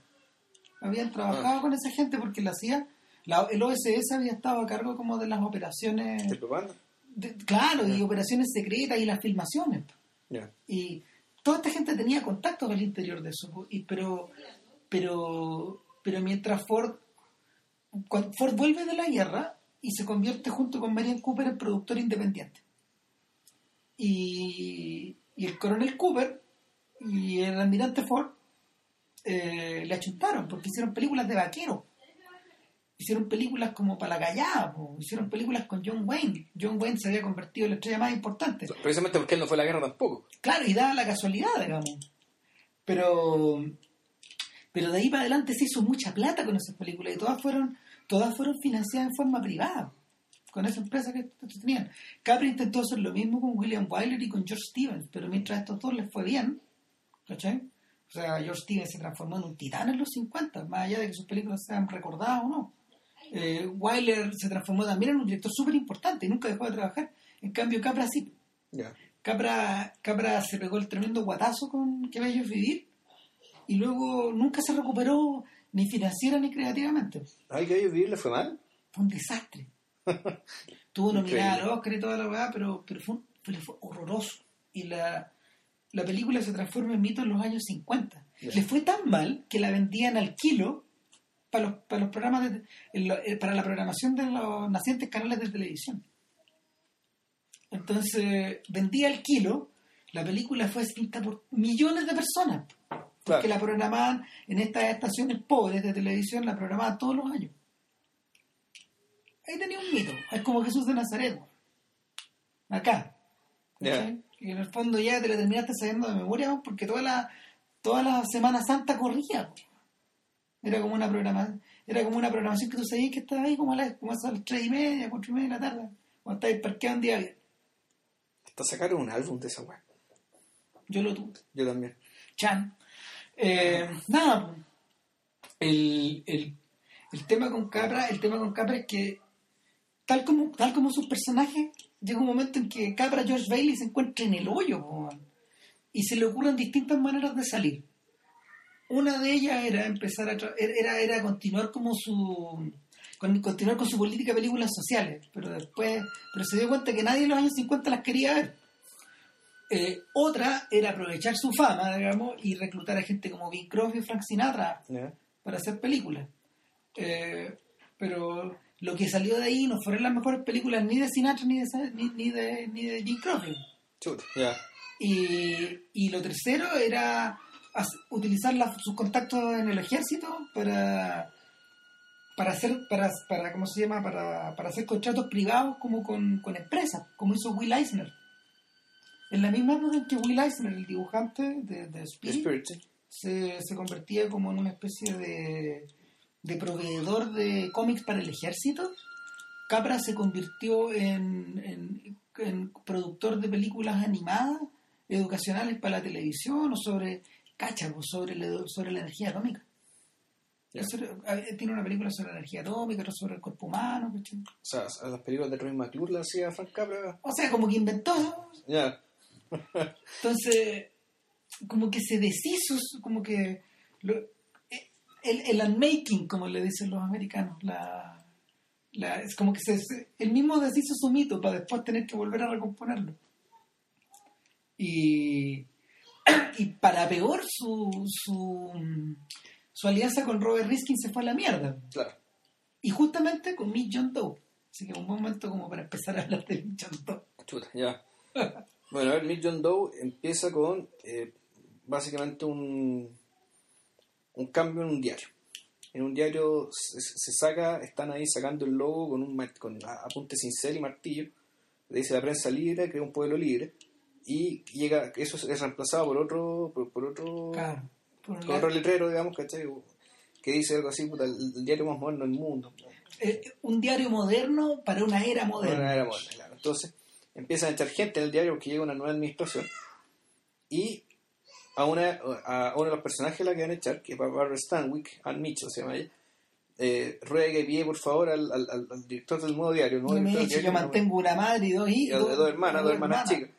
Habían trabajado con esa gente porque la CIA, la, el OSS había estado a cargo como de las operaciones,
¿De propaganda?
de- claro, y operaciones secretas y las filmaciones. Y toda esta gente tenía contactos al interior de eso. Y, pero, pero, pero mientras Ford, cuando Ford vuelve de la guerra y se convierte junto con Marian Cooper en productor independiente. Y, y el coronel Cooper y el almirante Ford eh, le achuntaron porque hicieron películas de vaqueros. Hicieron películas como para la callada, po, hicieron películas con John Wayne. John Wayne se había convertido en la estrella más importante.
Precisamente porque él no fue a la guerra tampoco.
Claro, y daba la casualidad, digamos. Pero, pero de ahí para adelante se hizo mucha plata con esas películas y todas fueron, todas fueron financiadas en forma privada, con esa empresa que tenían. Capri intentó hacer lo mismo con William Wyler y con George Stevens, pero mientras a estos dos les fue bien, ¿cachai? O sea, George Stevens se transformó en un titán en los 50, más allá de que sus películas sean recordadas o no. Eh, Wyler se transformó también en un director súper importante y nunca dejó de trabajar. En cambio, Capra sí.
Ya.
Capra, Capra se pegó el tremendo guatazo con Que Bello Vivir y luego nunca se recuperó ni financiera ni creativamente.
Ay, que ellos vivir le fue mal.
Fue un desastre. Tuvo nominada al Oscar y toda la verdad, pero, pero fue, un- fue- fue horroroso. Y la, la película se transforma en mito en los años 50.
Ya.
Le fue tan mal que la vendían al kilo para los, para los programas de- eh, para la programación de los nacientes canales de televisión. Entonces, vendía al kilo, la película fue vista por millones de personas. Porque
Claro.
la programaban en estas estaciones pobres de televisión, la programaban todos los años. Ahí tenía un mito. Es como Jesús de Nazaret. Acá.
Ya.
Y en el fondo ya te la terminaste sabiendo de memoria porque toda la, toda la Semana Santa corría. Era como una programación, era como una programación que tú sabías que estaba ahí como a las, como a las tres y media, cuatro y media de la tarde, cuando estabas parqueado un día bien.
Hasta sacaron un álbum de esa weá.
Yo lo tuve.
Yo también.
Chan. Eh, nada, el, el, el tema con Capra, el tema con Capra es que tal como, tal como sus personajes, llega un momento en que Capra George Bailey se encuentra en el hoyo po, y se le ocurren distintas maneras de salir. Una de ellas era empezar a tra- era, era continuar como su con- continuar con su política de películas sociales, pero después pero se dio cuenta que nadie en los años 50 las quería ver. Eh, otra era aprovechar su fama, digamos, y reclutar a gente como Bing Crosby y Frank Sinatra para hacer películas. Eh, pero lo que salió de ahí no fueron las mejores películas ni de Sinatra ni de, ni, ni de, ni de Jim
ya.
Y, y lo tercero era utilizar la- sus contactos en el ejército para para hacer para, para cómo se llama para, para hacer contratos privados como con, con empresas como hizo Will Eisner. En la misma época en que Will Eisner el dibujante de, de
The
Spirit,
Spirit,
se, se convertía como en una especie de, de proveedor de cómics para el ejército, Capra se convirtió en, en- en productor de películas animadas, educacionales para la televisión o sobre, cacha, sobre, la, sobre la energía atómica. Eso eh, tiene una película sobre la energía atómica, otra sobre el cuerpo humano. ¿cachai?
O sea, a las películas de Roy McClure las hacía Frank Capra.
O sea, como que inventó.
Ya.
Entonces, como que se deshizo, como que lo- el, el unmaking, como le dicen los americanos, la, la- es como que se, se- el mismo deshizo su mito para después tener que volver a recomponerlo. Y, y para peor, su, su, su alianza con Robert Riskin se fue a la mierda.
Claro.
Y justamente con Mick John Doe. Así que un buen momento como para empezar a hablar de Mick John Doe.
Chuta, ya. Bueno, a ver, Mick John Doe empieza con eh, básicamente un, un cambio en un diario. En un diario se, se saca, están ahí sacando el logo con un con apunte cincel y martillo. Le dice la prensa libre, crea un pueblo libre. Y llega, eso es reemplazado por otro, por, por otro,
Claro. Por
con otro letrero, digamos, ¿cachai? Que dice algo así, puta, el, el diario más moderno del mundo.
eh, un diario moderno para una era moderna.
Una era moderna, claro. Entonces empiezan a echar gente en el diario porque llega una nueva administración y a, una, a uno de los personajes la que van a echar, que es Barbara Stanwyck, Ann Mitchell se llama ella, eh, ruega que pide por favor al, al, al- al director del nuevo diario. nuevo director
dice, yo mantengo una madre y dos
y
hijos.
dos, dos hermanas, dos hermanas chicas.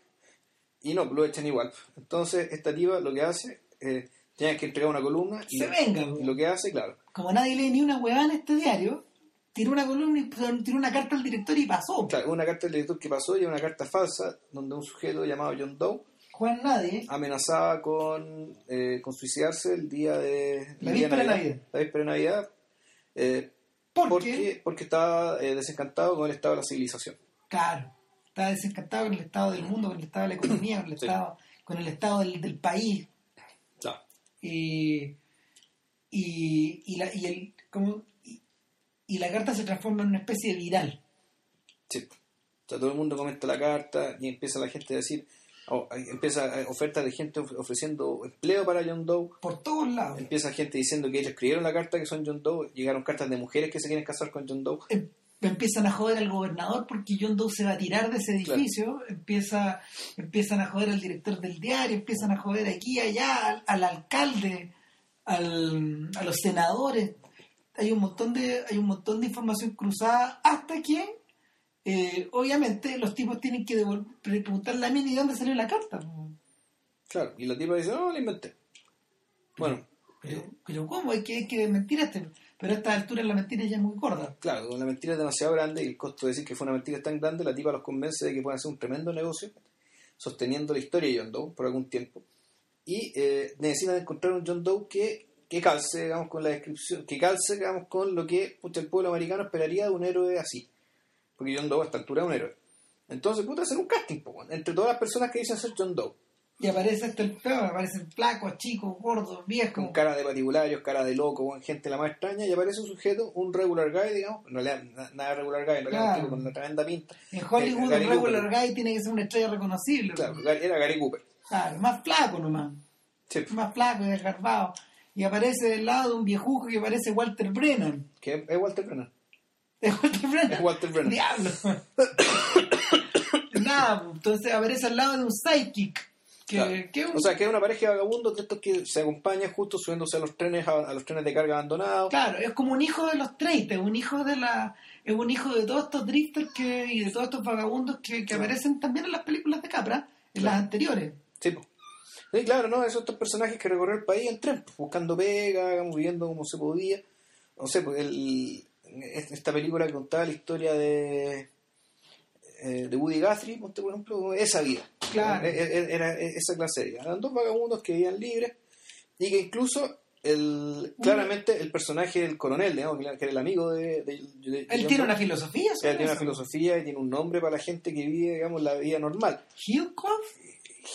Y no, lo echan igual. Entonces esta diva lo que hace, eh, tiene que entregar una columna y,
Se venga,
y lo que hace, claro,
Como nadie lee ni una huevada en este diario, tiró una columna y tiró una carta al director y pasó.
claro, una carta del director que pasó y una carta falsa donde un sujeto llamado John Doe
Juan Nadie,
amenazaba con, eh, con suicidarse el día de
La víspera de Navidad.
La víspera de Navidad. eh,
¿por
porque,
qué?
porque estaba eh, desencantado con el estado de la civilización.
Claro, estaba desencantado con el estado del mundo, con el estado de la economía, con el
Sí.
estado, con el estado del, del país.
Claro.
Y, y, y, la, y, el, como, y, y la carta se transforma en una especie de viral.
Sí. O sea, todo el mundo comenta la carta y empieza la gente a decir, oh, empieza eh, ofertas de gente of- ofreciendo empleo para John Doe.
Por todos lados.
Empieza gente diciendo que ellos escribieron la carta que son John Doe. Llegaron cartas de mujeres que se quieren casar con John Doe.
em- empiezan a joder al gobernador porque John Doe se va a tirar de ese edificio, empieza, empiezan a joder al director del diario, empiezan a joder aquí, allá, al, al alcalde, al- a los senadores. Hay un montón de, hay un montón de información cruzada hasta que eh, obviamente los tipos tienen que preguntarle a de dónde salió la carta.
Claro. Y la tipa dice, no, la inventé. Bueno,
Pero, pero ¿cómo? Hay que, hay que desmentir este. Pero a esta altura la mentira ya es muy gorda.
Claro, la mentira es demasiado grande y el costo de decir que fue una mentira es tan grande, la tipa los convence de que pueden hacer un tremendo negocio sosteniendo la historia de John Doe por algún tiempo. Y eh, necesitan encontrar un John Doe que, que calce, digamos, con la descripción, que calce, digamos, con lo que el pueblo americano esperaría de un héroe así. Porque John Doe a esta altura es un héroe. Entonces, puta, hacer un casting, po, entre todas las personas que dicen ser John Doe.
Y aparece hasta el peor, aparecen flacos, chicos, gordos, viejos.
con cara de paticulario, cara de loco, gente la más extraña, y aparece un sujeto, un regular guy, digamos, en realidad na- nada regular guy, en realidad
Claro.
un tipo con una tremenda pinta.
En Hollywood,
Eh,
un regular
Cooper.
guy tiene que ser una estrella reconocible.
Claro, era Gary Cooper.
Claro, más flaco nomás.
Sí,
Más flaco y desgarbado. Y aparece del lado de un viejujo que parece Walter Brennan.
que es Walter Brennan.
¿Es Walter Brennan?
Es Walter Brennan.
Diablo. Nada, pues, entonces aparece al lado de un sidekick. Que,
Claro.
que un-
O sea, que es una pareja de vagabundos de estos que se acompañan justo subiéndose a los trenes a, a los trenes de carga abandonados.
Claro, es como un hijo de los 30, es un hijo de la es un hijo de todos estos drifters que, y de todos estos vagabundos que, que aparecen también en las películas de Capra, en las anteriores.
Sí. Sí, claro, ¿no? Esos estos personajes que recorren el país en tren, pues, buscando pega, viviendo como se podía. No sé, pues el, esta película que contaba la historia de eh, de Woody Guthrie, por ejemplo, esa vida.
Claro.
Era, era- era esa clase de vida. Eran dos vagabundos que vivían libres y que incluso el, claramente el personaje del coronel, digamos, que era el amigo de... de- de- de
Él tiene una filosofía
él tiene una filosofía y tiene un nombre para la gente que vive, digamos, la vida normal.
Hillcroft,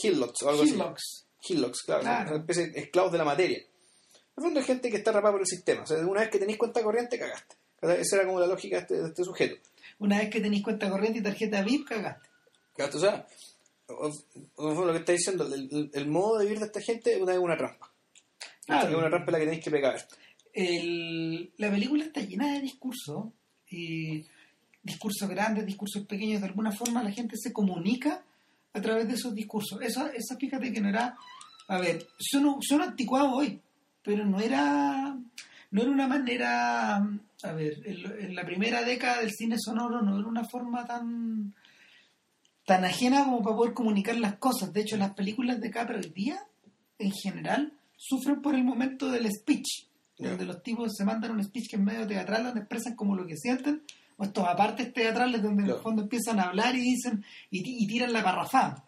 Hillocks o algo así.
Hillocks.
Hillocks, claro,
Claro.
son una especie de esclavos de la materia. En el fondo hay gente que está atrapada por el sistema. O sea, una vez que tenéis cuenta corriente, cagaste. Esa era como la lógica de este, de este sujeto.
Una vez que tenéis cuenta corriente y tarjeta VIP, cagaste.
¿Cagaste? O sea, o- o- lo que está diciendo, el, modo de vivir de esta gente es una, una trampa.
Claro.
Es una trampa en la que tenéis que pegar.
El- la película está llena de discursos, discursos grandes, discursos pequeños, de alguna forma la gente se comunica a través de esos discursos. Eso, eso fíjate que no era, a ver, son, son anticuados hoy, pero no era, no era una manera, a ver, en, en la primera década del cine sonoro no era una forma tan tan ajena como para poder comunicar las cosas. De hecho, las películas de Capra hoy día, en general, sufren por el momento del speech, donde los tipos se mandan un speech que es medio teatral, donde expresan como lo que sienten, o estos apartes teatrales donde en el fondo empiezan a hablar y dicen y, y tiran la parrafada.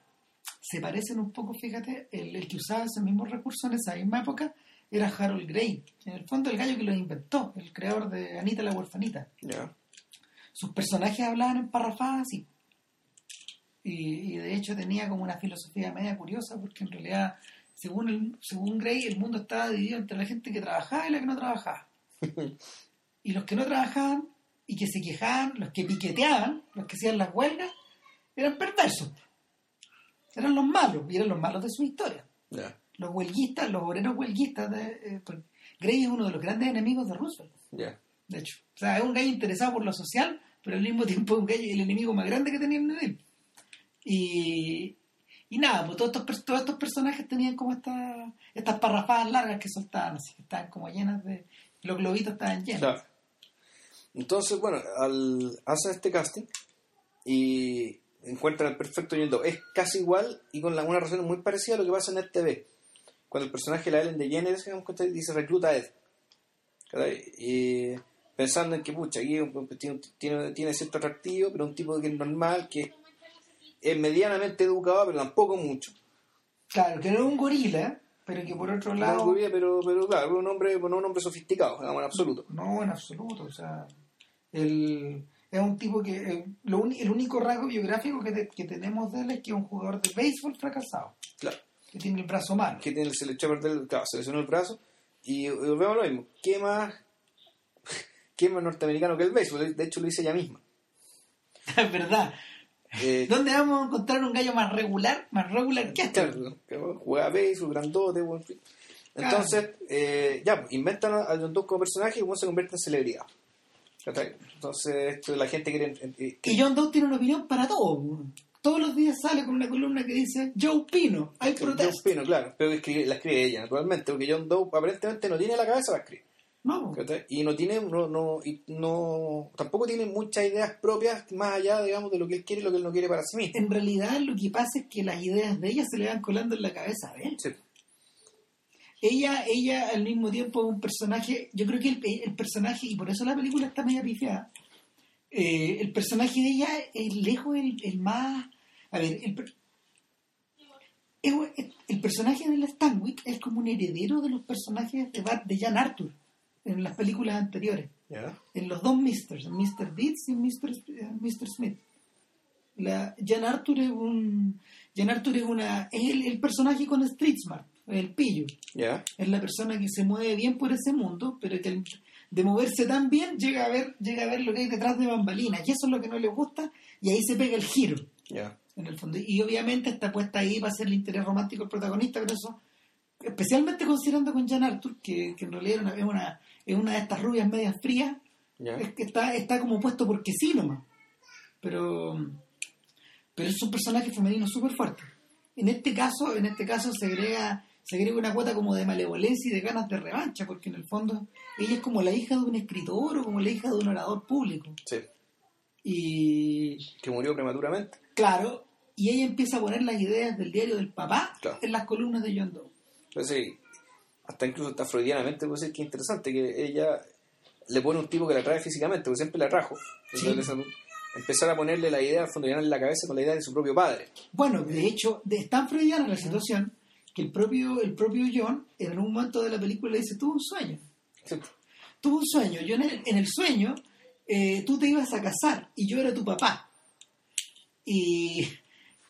Se parecen un poco, fíjate, el, el que usaba ese mismo recurso en esa misma época era Harold Gray, en el fondo el gallo que lo inventó, el creador de Anita la huerfanita sus personajes hablaban en parrafadas así. Y, y de hecho tenía como una filosofía media curiosa, porque en realidad, según, el, según Gray, el mundo estaba dividido entre la gente que trabajaba y la que no trabajaba. y los que no trabajaban y que se quejaban, los que piqueteaban, los que hacían las huelgas, eran perversos. Eran los malos, y eran los malos de su historia. Los huelguistas, los obreros huelguistas, de, eh, Gray es uno de los grandes enemigos de Roosevelt
Ya.
de hecho. O sea, es un gallo interesado por lo social, pero al mismo tiempo es un gallo, el enemigo más grande que tenía el Nedil. Y, y nada, pues todos estos, todos estos personajes tenían como esta, estas parrafadas largas que soltaban, así que estaban como llenas de... Los globitos estaban llenos.
Claro. Entonces, bueno, al, hacen este casting y encuentran el perfecto Doe. Es casi igual y con la- una razón muy parecida a lo que pasa en el TV. Cuando el personaje de la Ellen DeGeneres dice recluta a Ed. pensando en que, pucha, aquí un- tiene, tiene, cierto atractivo, pero un tipo que es normal, que es medianamente educado, pero tampoco mucho.
Claro, que no es un gorila, pero que por otro
No,
lado...
rubia, pero, pero claro, un hombre, no un hombre sofisticado, digamos, en absoluto.
No, en absoluto. O sea, el, es un tipo que... eh, lo el único rasgo biográfico que, te- que tenemos de él es que es un jugador de béisbol fracasado,
Claro.
Que tiene el brazo malo.
que tiene, se le echó a perder el claro, se lesionó el brazo y, y volvemos a lo mismo ¿qué más qué más norteamericano que el béisbol? de hecho lo dice ella misma
Es verdad.
eh,
¿Dónde vamos a encontrar un gallo más regular, más regular que este?
claro, juega béisbol grandote bueno, en fin. entonces eh, ya pues, inventan a John Doe como personaje y uno se convierte en celebridad entonces esto, la gente quiere
Y John Doe tiene una opinión para todo. Todos los días sale con una columna que dice Joe Pino, hay protesta.
Pino, claro pero la escribe ella naturalmente porque John Doe aparentemente no tiene la cabeza para escribir
No,
y no tiene no, no, y no tampoco tiene muchas ideas propias más allá digamos de lo que él quiere y lo que él no quiere para sí mismo
en realidad lo que pasa es que las ideas de ella se le van colando en la cabeza de él.
Sí.
Ella, ella al mismo tiempo es un personaje, yo creo que el, el personaje, y por eso la película está media pifiada, eh, el personaje de ella es lejos el, el más... A ver, el, per- el personaje de la Stanwyck es como un heredero de los personajes de, Bat- de Jan Arthur en las películas anteriores.
¿Ya?
en los dos Misters, Mr. Deeds y Mr. Eh, Mr. Smith. La, Jan Arthur es un Jan Arthur es una es el, el personaje con Street Smart, el pillo.
¿Ya?
Es la persona que se mueve bien por ese mundo, pero que al- de moverse tan bien llega a ver llega a ver lo que hay detrás de bambalinas y eso es lo que no le gusta y ahí se pega el giro
¿Ya?
En el fondo. Y obviamente está puesta ahí para ser el interés romántico del protagonista, pero eso, especialmente considerando con Jan Arthur, que, que en realidad una- es una, es una de estas rubias medias frías, es que está, está como puesto porque sí nomás. Pero, pero es un personaje femenino súper fuerte. En este caso, en este caso se agrega, se agrega una cuota como de malevolencia y de ganas de revancha, porque en el fondo ella es como la hija de un escritor o como la hija de un orador público.
Sí.
Y
Que murió prematuramente.
Claro, y ella empieza a poner las ideas del diario del papá
Claro.
en las columnas de John Doe.
Entonces, sí, hasta incluso está freudianamente, puede ser que interesante que ella le pone un tipo que la atrae físicamente, porque siempre la atrajo.
Sí.
Entonces, empezar a ponerle la idea, fondo, llenarle la cabeza con la idea de su propio padre.
Bueno, de hecho, de, es tan freudiana la situación que el propio, el propio John en un momento de la película le dice, tuve un sueño.
Sí.
tuve un sueño. Yo en el, en el sueño, eh, tú te ibas a casar y yo era tu papá. Y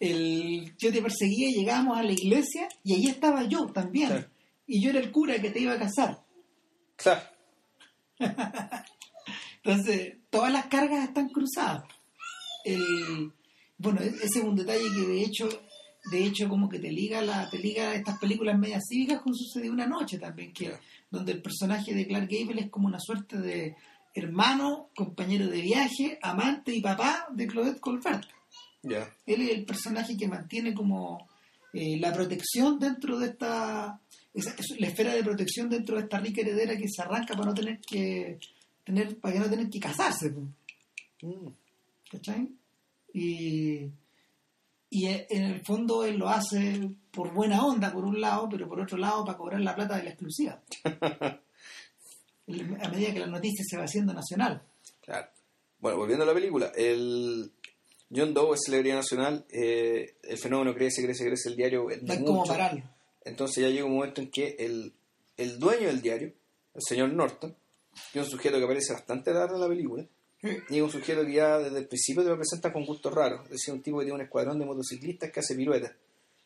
el, yo te perseguía, llegábamos a la iglesia y allí estaba yo también.
Claro.
Y yo era el cura que te iba a casar.
Claro.
Entonces, todas las cargas están cruzadas. El, bueno, e- ese es un detalle que de hecho, de hecho como que te liga la, te liga estas películas medias cívicas con sucedió una noche también, que donde el personaje de Clark Gable es como una suerte de hermano, compañero de viaje, amante y papá de Claudette Colbert.
Ya.
Él es el personaje que mantiene como eh, la protección dentro de esta esa- es la esfera de protección dentro de esta rica heredera que se arranca para no tener que tener para que no tener que casarse.
Mm.
¿cachai? Y, y e- en el fondo él lo hace por buena onda, por un lado, pero por otro lado para cobrar la plata de la exclusiva. A medida que la noticia se va haciendo nacional.
Claro. Bueno, volviendo a la película, el John Doe es celebridad nacional, eh, el fenómeno crece, crece, crece, el diario vende
No como
mucho.
pararlo.
Entonces ya llega un momento en que el, el dueño del diario, el señor Norton, que es un sujeto que aparece bastante tarde en la película, y es un sujeto que ya desde el principio te lo presenta con gustos raros, es decir, un tipo que tiene un escuadrón de motociclistas que hace piruetas.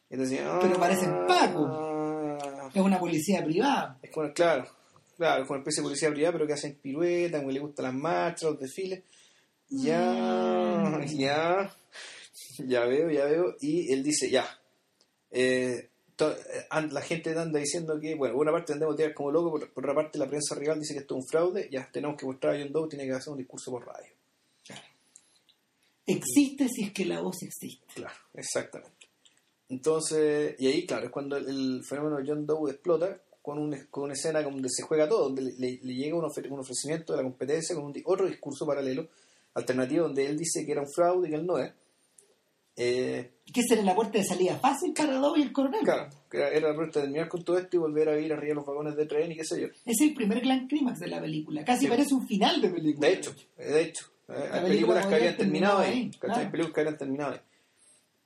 Y te decía,
Pero parecen
Paco.
Es una policía privada.
Es como, claro, claro, es como una especie de policía privada, pero que hacen piruetas, que le gustan las marchas, los desfiles. Ya,
Mm.
ya, ya veo, ya veo. Y él dice, ya. Eh, eh, la gente anda diciendo que, bueno, por una parte andamos tirar como loco, por, por otra parte la prensa rival dice que esto es un fraude, ya tenemos que mostrar a John Doe, tiene que hacer un discurso por radio.
Existe si es que la voz existe.
Claro, exactamente. Entonces, y ahí, claro, es cuando el, el fenómeno de John Doe explota con, un, con una escena donde se juega todo, donde le, le- le llega un, ofer- un ofrecimiento de la competencia con un otro discurso paralelo, alternativo, donde él dice que era un fraude y que él no es. Eh,
Que esa era la puerta de salida fácil para Doe y el coronel.
claro, era, terminar con todo esto y volver a ir arriba de los vagones de tren y qué sé yo.
Es el primer gran clímax de la película. Casi
Sí.
parece un final de película.
De hecho, de hecho. eh, hay
película
películas que habían terminado ahí.
ahí, claro.
Películas que habían terminado ahí.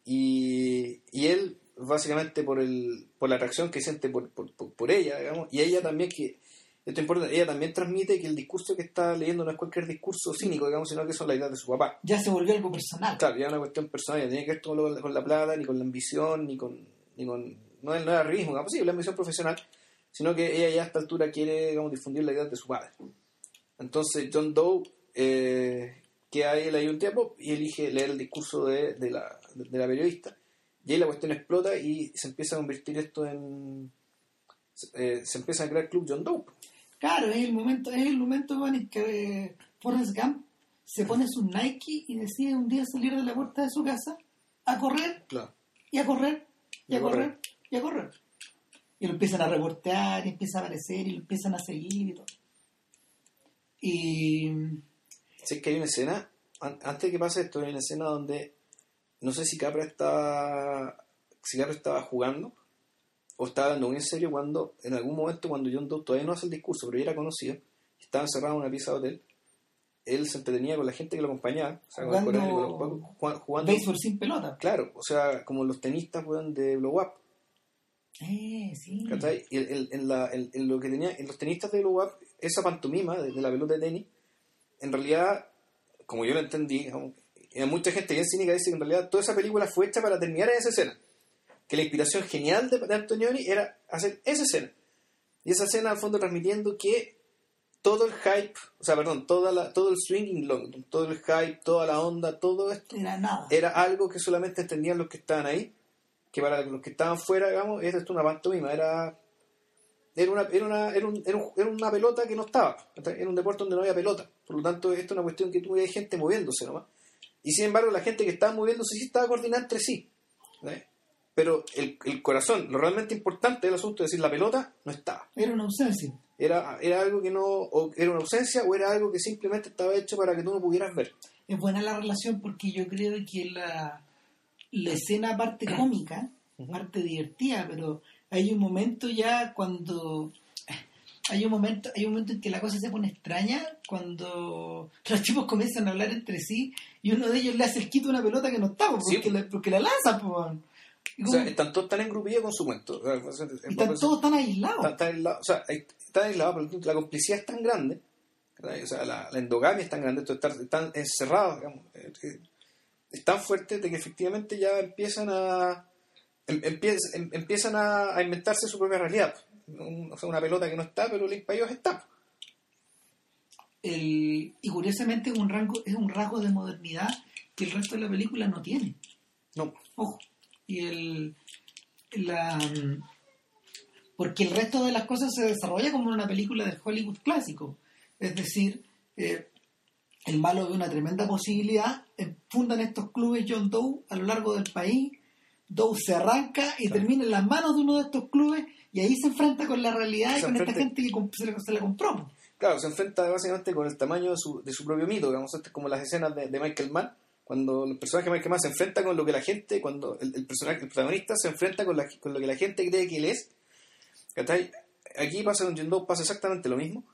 Y, y él, básicamente, por el por la atracción que siente por, por, por- por ella, digamos, y ella también, que esto importa, ella también transmite que el discurso que está leyendo no es cualquier discurso cínico, digamos, sino que son las ideas de su papá.
Ya se volvió algo personal.
Claro, ya es una cuestión personal, no tiene que ver todo lo- con la plata, ni con la ambición, ni con. Ni con no, es, no es arribismo, digamos, sí, la ambición profesional, sino que ella ya a esta altura quiere digamos, difundir la idea de su padre. Entonces, John Doe eh, queda ahí, ahí un tiempo y elige leer el discurso de, de la, de la periodista. Y ahí la cuestión explota y se empieza a convertir esto en. eh, se empieza a crear Club John Doe.
Claro, es el momento, es el momento bueno, en que eh, Forrest Gump se pone su Nike y decide un día salir de la puerta de su casa a correr
Claro.
y a correr y a
Y a correr.
correr y a correr. Y lo empiezan a reportear y empieza a aparecer y lo empiezan a seguir y todo. Y
Sí, es que hay una escena, an- antes de que pase esto, hay una escena donde no sé si Capra estaba, si Capra estaba jugando o estaba hablando muy en serio cuando, en algún momento, cuando John Doe todavía no hace el discurso, pero ya era conocido, estaba encerrado en una pieza de hotel, él se entretenía con la gente que lo acompañaba, o sea, con el
Jugando-
con los pacos, jugando,
béisbol sin pelota.
claro, o sea, como los tenistas de Blow Up,
Eh, sí.
Y el- el- en, la- en- en lo que tenía, en los tenistas de Blow Up, esa pantomima de, de la pelota de tenis, en realidad, como yo lo entendí, mucha gente bien cínica dice que en realidad toda esa película fue hecha para terminar en esa escena. Que la inspiración genial de, de Antonioni era hacer esa escena. Y esa escena, al fondo, transmitiendo que todo el hype, o sea, perdón, toda la, todo el swinging long, todo el hype, toda la onda, todo esto,
Era nada.
era algo que solamente entendían los que estaban ahí, que para los que estaban fuera, digamos, era esto una pantomima, era era una, era, una, era, un- era un- era una pelota que no estaba, era un deporte donde no había pelota, por lo tanto esto es una cuestión que hay gente moviéndose nomás, y sin embargo la gente que estaba moviéndose sí estaba coordinada entre sí. Pero el, el corazón, lo realmente importante del asunto, es decir, la pelota, no estaba.
Era una ausencia.
Era, era algo que no, o era una ausencia o era algo que simplemente estaba hecho para que tú no pudieras ver.
Es buena la relación porque yo creo que la, la escena parte cómica, parte divertida, pero hay un momento ya cuando hay un momento hay un momento en que la cosa se pone extraña cuando los tipos comienzan a hablar entre sí y uno de ellos le hace el quito a una pelota que no
Sí,
porque, la, porque la lanza pues.
O sea, están todos tan engrupidos con su cuento.
Y están todos tan aislados
Están, aislados, o sea, están aislados, pero la complicidad es tan grande, o sea, la, la endogamia es tan grande, están, están encerrados, digamos, eh, eh, es tan fuerte de que efectivamente ya empiezan a em- em- empiezan a, a inventarse su propia realidad. O sea, una pelota que no está, pero el para ellos está.
El- y curiosamente un rango es un rasgo de modernidad que el resto de la película no tiene
No,
Ojo. Y el. La, porque el resto de las cosas se desarrolla como en una película de Hollywood clásico. Es decir, eh, el malo ve una tremenda posibilidad, eh, fundan estos clubes John Doe a lo largo del país, Doe se arranca y
Claro.
termina en las manos de uno de estos clubes y ahí se enfrenta con la realidad y con esta gente que se se la compró.
Claro, se enfrenta básicamente con el tamaño de su, de su propio mito, digamos, esto es como las escenas de, de Michael Mann, cuando el personaje Michael Mann se enfrenta con lo que la gente, cuando el, el personaje, el protagonista se enfrenta con, la- con lo que la gente cree que él es. Aquí pasa con John pasa exactamente lo mismo.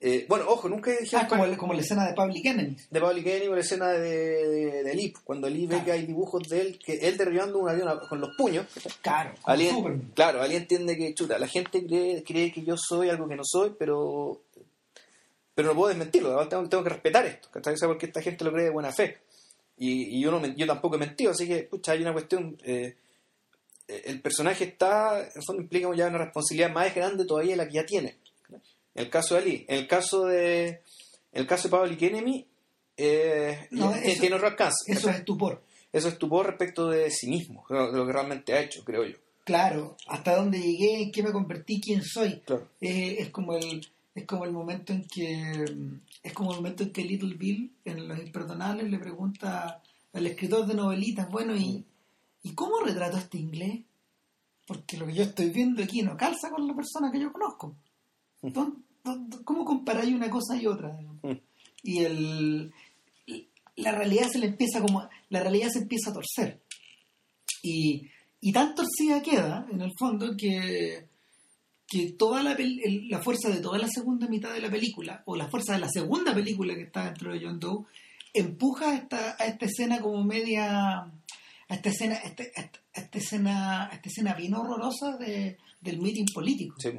Eh, bueno, ojo, nunca dije
Ah, como, el- como la escena de Public Enemies.
de Pablo Kenny o la escena de, de, de Lee, cuando Lee ve
Claro.
que hay dibujos de él, que él derribando un avión con los puños.
Claro, Superman.
claro, Ali entiende que, chuta, la gente cree, cree que yo soy algo que no soy, pero pero no puedo desmentirlo, tengo, tengo que respetar esto, ¿cachai? O sea, porque esta gente lo cree de buena fe. Y, y yo, no, yo tampoco he mentido, así que, pucha, hay una cuestión... eh, el personaje está, en fondo implica ya una responsabilidad más grande todavía de la que ya tiene. En el caso de Ali, en el caso de, el caso de Pablo Kenemi, eh,
No, eso-
tiene otro alcance.
Eso es estupor.
Eso es tu voz respecto de sí mismo, de lo que realmente ha hecho, creo yo.
Claro, hasta dónde llegué, en qué me convertí, quién soy.
Claro.
Eh, es como el es como el momento en que es como el momento en que Little Bill en Los Imperdonables le pregunta al escritor de novelitas, bueno, ¿y, ¿y cómo retrato este inglés? Porque lo que yo estoy viendo aquí no calza con la persona que yo conozco. ¿Dó- dó- ¿Cómo comparáis una cosa y otra?
Mm.
Y el la realidad se le empieza como la realidad se empieza a torcer. Y, y tan torcida queda, en el fondo, que, que toda la, el- la fuerza de toda la segunda mitad de la película, o la fuerza de la segunda película que está dentro de John Doe, empuja a esta, a esta escena como media, a esta escena, a esta, a esta- a esta escena, esta escena bien horrorosa de, del meeting político.
Sí.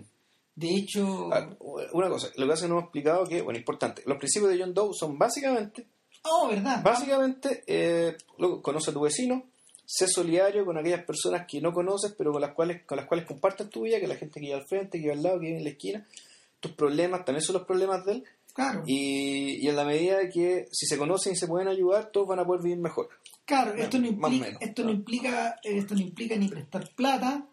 De hecho,
Ah, una cosa, lo que hace no hemos explicado que, bueno, importante, los principios de John Doe son básicamente,
oh, ¿verdad?
básicamente, eh, luego, conoce a tu vecino, sé solidario con aquellas personas que no conoces, pero con las cuales, con las cuales compartes tu vida, que la gente que vive al frente, que vive al lado, que vive en la esquina, tus problemas también son los problemas de él,
Claro.
y, y en la medida de que si se conocen y se pueden ayudar, todos van a poder vivir mejor.
Claro, esto no implica,
menos,
esto no implica, esto no implica ni prestar plata,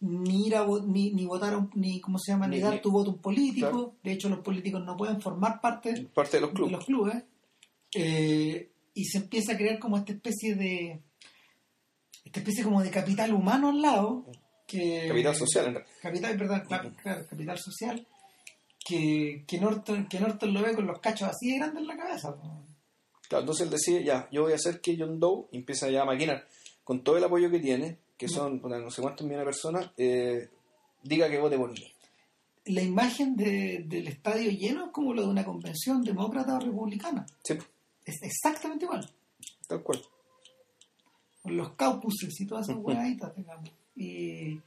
ni ir a ni, ni votar un- ni cómo se llama, ni,
Ni-
dar tu voto a un político.
Claro.
De hecho, los políticos no pueden formar parte
Parte de los
de
clubes.
los clubes. Eh, y se empieza a crear como esta especie de esta especie como de capital humano al lado que
Capital social, en realidad.
capital verdad claro, claro, capital social que, que Norton que Norton lo ve con los cachos así de grandes en la cabeza.
Claro, entonces él decide, ya, yo voy a hacer que John Doe y empieza ya a maquinar con todo el apoyo que tiene, que son puta, no sé cuántos millones de personas, eh, diga que vote por mí.
la imagen de- del estadio lleno es como lo de una convención demócrata o republicana.
Sí,
Es exactamente igual.
tal cual.
Con los caucuses y todas esas huevaditas, digamos. Y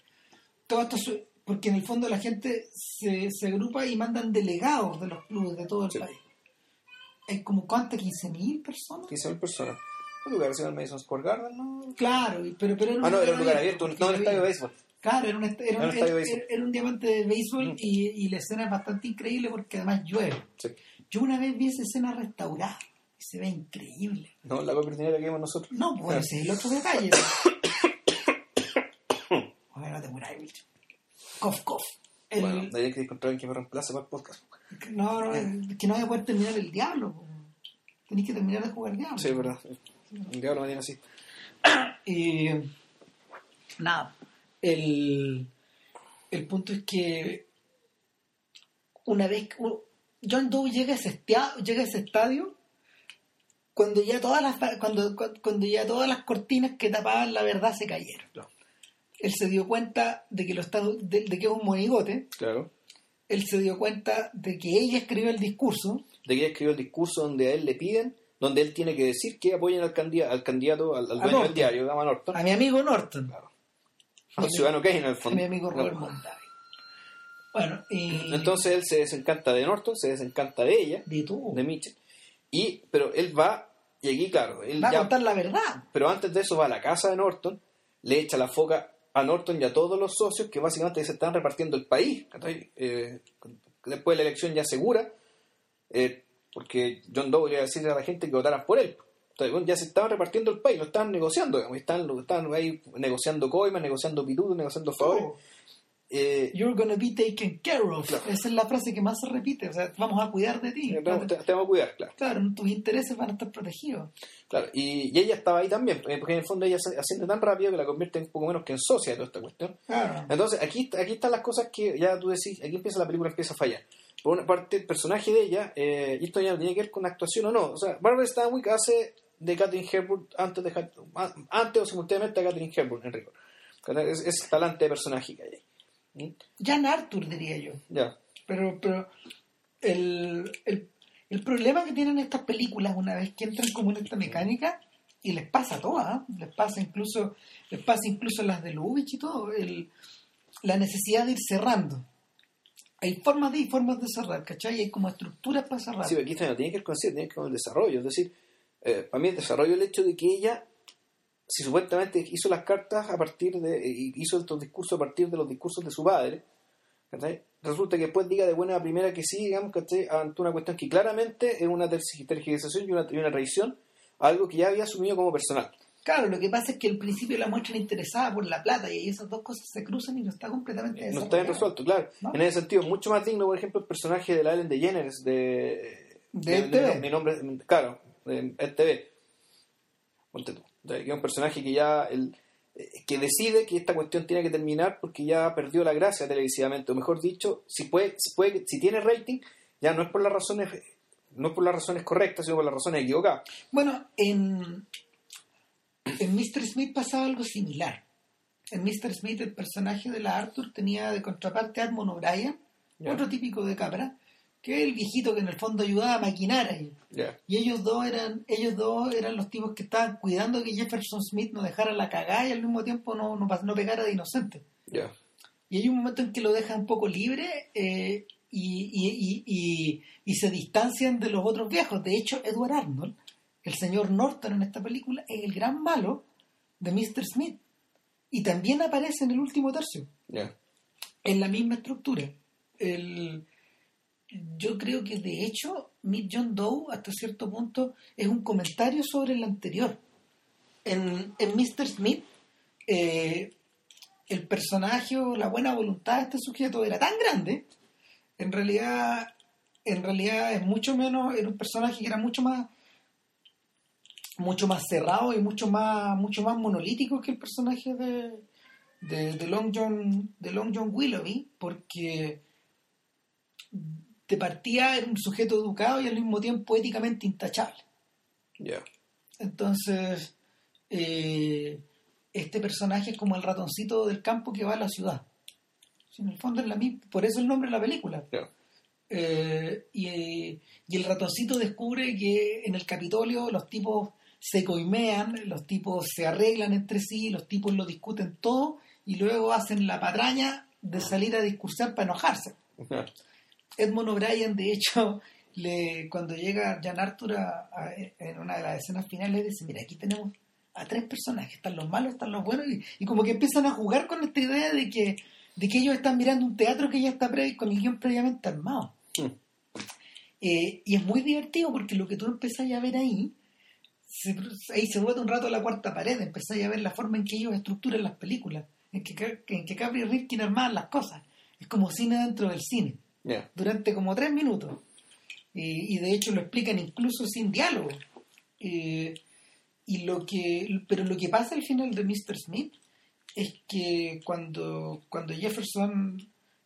todo esto, porque en el fondo la gente se, se agrupa y mandan delegados de los clubes de todo el
Sí.
país. Hay como cuántas, 15.000 personas.
15.000 personas. ¿Un lugar en el Madison Square Garden? ¿no?
Claro, pero, pero
Ah, no, era un lugar abierto, no un estadio de béisbol.
Claro, era un, era
Era
un-
un estadio de
era-
béisbol.
era un diamante de béisbol
Mm.
y, y la escena es bastante increíble porque además llueve.
Sí.
Yo una vez vi esa escena restaurada se ve increíble.
No, la copia ordinaria que vimos nosotros.
No, pues ese es el otro detalle. Oye, no te muráis, bicho. Cof, cof. El-
Bueno, de ahí que encontrar en que me reemplace para el podcast.
no, no, es que no voy a poder terminar el diablo. Tenéis que terminar de jugar diablo.
Sí, es verdad. El diablo me tiene así.
Y, Nada. El, el punto es que una vez John Doe llega a ese, llega a ese estadio cuando ya todas las cuando, cu- cuando ya todas las cortinas que tapaban la verdad se cayeron.
Claro.
Él se dio cuenta de que lo está, de, de que es un monigote.
Claro.
Él se dio cuenta de que ella escribió el discurso.
De que ella escribió el discurso donde a él le piden, donde él tiene que decir que apoyen al candidato, al, candidato, al, al
A
dueño
Norton.
del diario, Gama Norton,
A mi amigo Norton.
Claro. al ciudadano Kane en el
A mi amigo Robert
No.
Bueno, y...
Entonces él se desencanta de Norton, se desencanta de ella,
De
de Mitchell, y, pero él va, y aquí claro, él
Va a contar la verdad.
pero antes de eso va a la casa de Norton, le echa la foca a Norton y a todos los socios que básicamente se están repartiendo el país. Eh, después de la elección ya segura, eh, porque John Doe le iba a decir a la gente que votaran por él. Entonces, bueno, ya se estaban repartiendo el país, lo estaban negociando, digamos, están, estaban ahí negociando coimas, negociando pitutos, negociando favores.
Oh,
Eh,
You're gonna be taken care of.
Claro.
Esa es la frase que más se repite. O sea, vamos a cuidar de ti.
tenemos, te- tenemos que cuidar, claro.
Claro, tus intereses van a estar protegidos.
Claro, y, y ella estaba ahí también, eh, porque en el fondo ella se- asciende tan rápido que la convierte en poco menos que en socia de toda esta cuestión.
Claro.
Entonces, aquí, aquí están las cosas que ya tú decís, aquí empieza la película, empieza a fallar. Por una parte, el personaje de ella, eh, esto ya no tiene que ver con actuación o no, o sea, Barbara Stanwyck hace de Catherine Hepburn antes, de, antes o simultáneamente a Catherine Hepburn, en rigor. Es, es talante de personaje que hay ahí.
Jan Arthur, diría yo.
Ya,
Pero, pero el, el, el problema que tienen estas películas una vez que entran como en esta mecánica, y les pasa a todas, ¿ah? les pasa incluso, les pasa incluso las de Lubitsch y todo, el, la necesidad de ir cerrando. Hay formas de y formas de cerrar, ¿cachai? Hay como estructuras para cerrar.
Sí, pero aquí no tiene que ver con tiene que ver con el desarrollo. Es decir, eh, para mí el desarrollo es el hecho de que ella, si supuestamente hizo las cartas a partir de, eh, hizo estos discursos a partir de los discursos de su padre, ¿cachai? resulta que después diga de buena primera que sí, digamos, ¿cachai? ante una cuestión que claramente es una tergi- tergiversación y una, y una traición, a algo que ya había asumido como personal.
Claro, lo que pasa es que al principio la muestran interesada por la plata y ahí esas dos cosas se cruzan y no está completamente
No está bien resuelto, claro.
¿No?
En ese sentido, mucho más digno, por ejemplo, el personaje de la Ellen DeGeneres de...
De
de-
TV.
Mi nombre, claro, de TV. Ponte tú. Que es un personaje que ya... El, eh, que decide que esta cuestión tiene que terminar porque ya perdió la gracia televisivamente. O mejor dicho, si puede, si puede, si tiene rating, ya no es por las razones... No es por las razones correctas, sino por las razones equivocadas.
Bueno, en, en Mr. Smith pasaba algo similar. En Mr. Smith el personaje de la Arthur tenía de contraparte a Edmond O'Brien, otro típico de Capra, que es el viejito que en el fondo ayudaba a maquinar ahí. Y ellos dos eran, ellos dos eran los tipos que estaban cuidando que Jefferson Smith no dejara la cagada y al mismo tiempo no, no, no pegara de inocente. Y hay un momento en que lo dejan un poco libre eh, y, y- y- y- se distancian de los otros viejos. De hecho, Edward Arnold, el señor Norton en esta película, es el gran malo de Mr. Smith. Y también aparece en el último tercio,
Ya.
en la misma estructura. El- yo creo que de hecho, Meet John Doe, hasta cierto punto, es un comentario sobre el anterior. En, en Mr. Smith, eh, el personaje o la buena voluntad de este sujeto era tan grande, en realidad, en realidad es mucho menos, era un personaje que era mucho más mucho más cerrado y mucho más mucho más monolítico que el personaje de, de, de Long John de Long John Willoughby porque de partida era un sujeto educado y al mismo tiempo éticamente intachable. Entonces eh, este personaje es como el ratoncito del campo que va a la ciudad. En el fondo es la misma por eso el nombre de la película. Eh, y, y el ratoncito descubre que en el Capitolio los tipos se coimean, los tipos se arreglan entre sí, los tipos lo discuten todo y luego hacen la patraña de salir a discursar para enojarse. Edmond O'Brien, de hecho, le, cuando llega Jan Arthur a- a- en una de las escenas finales, dice, mira, aquí tenemos a tres personajes, están los malos, están los buenos, y, y como que empiezan a jugar con esta idea de que, de que ellos están mirando un teatro que ya está pre- con el guion previamente armado.
Mm.
Eh, y es muy divertido porque lo que tú empezás a ver ahí, se- ahí se bota un rato la cuarta pared, empezás a ver la forma en que ellos estructuran las películas, en que, en que Capri y Rifkin armaban las cosas. Es como cine dentro del cine Durante como tres minutos. Y, de hecho lo explican incluso sin diálogo. Y lo que, pero lo que pasa al final de Mr. Smith es que cuando, cuando Jefferson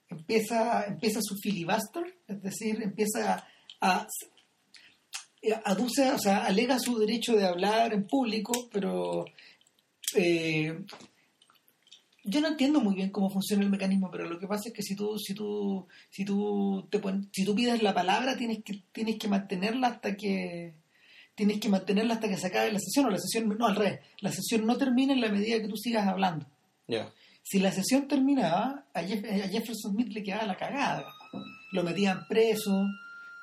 empieza, empieza su filibuster, es decir, empieza a, aduce, o sea, alega su derecho de hablar en público, pero eh, yo no entiendo muy bien cómo funciona el mecanismo, pero lo que pasa es que si tú, si tú, si tú te si tú pides la palabra, tienes que, tienes que mantenerla hasta que tienes que mantenerla hasta que se acabe la sesión, o la sesión, no al revés, la sesión no termina en la medida que tú sigas hablando. Si la sesión terminaba, a, Jefferson Smith le quedaba la cagada. Lo metían preso,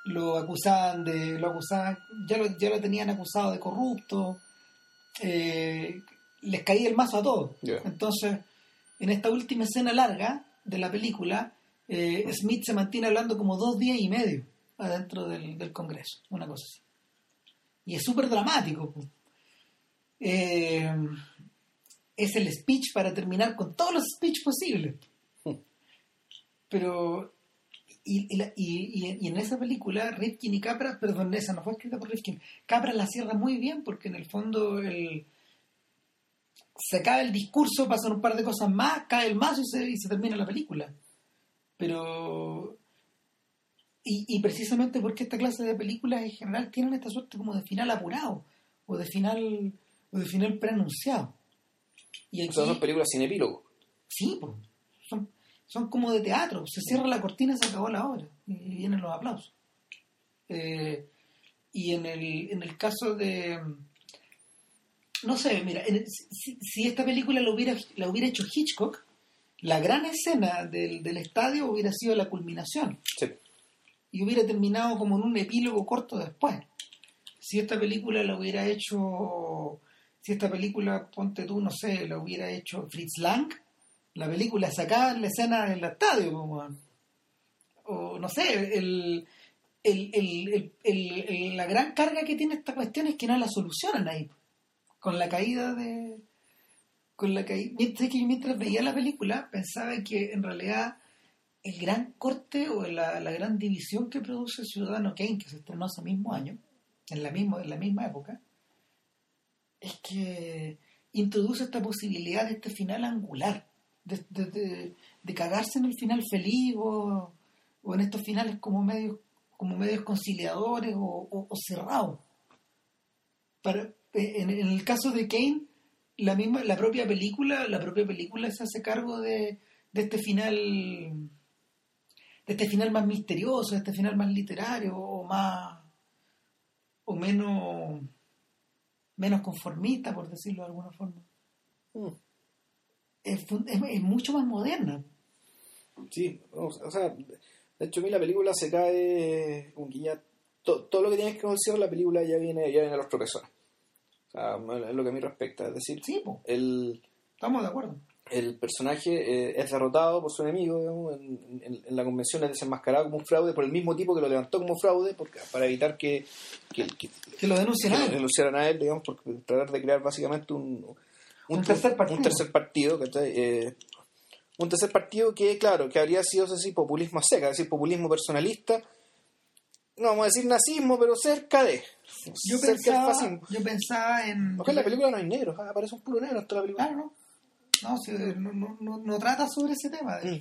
lo acusaban de. lo acusaban, ya lo, ya lo tenían acusado de corrupto. Eh, les caía el mazo a todos. Entonces, en esta última escena larga de la película, eh, Smith se mantiene hablando como dos días y medio adentro del, del Congreso, una cosa así. Y es súper dramático. Eh, es el speech para terminar con todos los speech posibles. Pero, y, y, en esa película, Rifkin y Capra, perdón, esa no fue escrita por Rifkin, Capra la cierra muy bien porque en el fondo el, se cae el discurso, pasan un par de cosas más, cae el mazo y se, y se termina la película. Pero. Y, y, precisamente porque esta clase de películas en general tienen esta suerte como de final apurado, o de final, o de final preanunciado.
Y son películas sin epílogo.
Sí, son, son como de teatro. Se cierra la cortina y se acabó la obra. Y vienen los aplausos. Eh, y en el, en el caso de. No sé, mira, si, esta película la hubiera, la hubiera hecho Hitchcock, la gran escena del, del estadio hubiera sido la culminación. Sí. Y hubiera terminado como en un epílogo corto después. Si esta película la hubiera hecho si esta película, ponte tú, no sé, la hubiera hecho Fritz Lang, la película sacaba la escena en el estadio, como, o no sé, el, la gran carga que tiene esta cuestión es que no la solucionan ahí, con la caída de... Con la caída, mientras, mientras veía la película pensaba que en realidad el gran corte o la, la gran división que produce Ciudadano Kane, que se estrenó ese mismo año, en la, mismo, en la misma época, es que introduce esta posibilidad de este final angular, de, cagarse en el final feliz o, en estos finales como medios, como medios conciliadores o, cerrados. Para, en, el caso de Kane, la misma, la propia película, la propia película se hace cargo de, de este final de este final más misterioso, de este final más literario o más o menos menos conformista, por decirlo de alguna forma. Mm. Es, mucho más moderna.
Sí, o, sea, de hecho a mí la película se cae, como que ya todo lo que tienes que conocer la película ya viene, ya viene a los profesores. Sea, es lo que a mí respecta. Es decir,
sí,
el,
estamos de acuerdo
el personaje eh, es derrotado por su enemigo en, la convención es desenmascarado como un fraude por el mismo tipo que lo levantó como fraude porque, para evitar que,
que, lo denunciaran,
a él. denunciaran a él digamos por tratar de crear básicamente un, un, tercer partido un tercer partido eh, un tercer partido que claro que habría sido así populismo seca es decir populismo personalista no vamos a decir nazismo pero cerca de
yo pensaba, yo pensaba en
en la película no hay negros aparece un puro negro en toda la película
claro no no, no, no, no, trata sobre ese tema. Mm.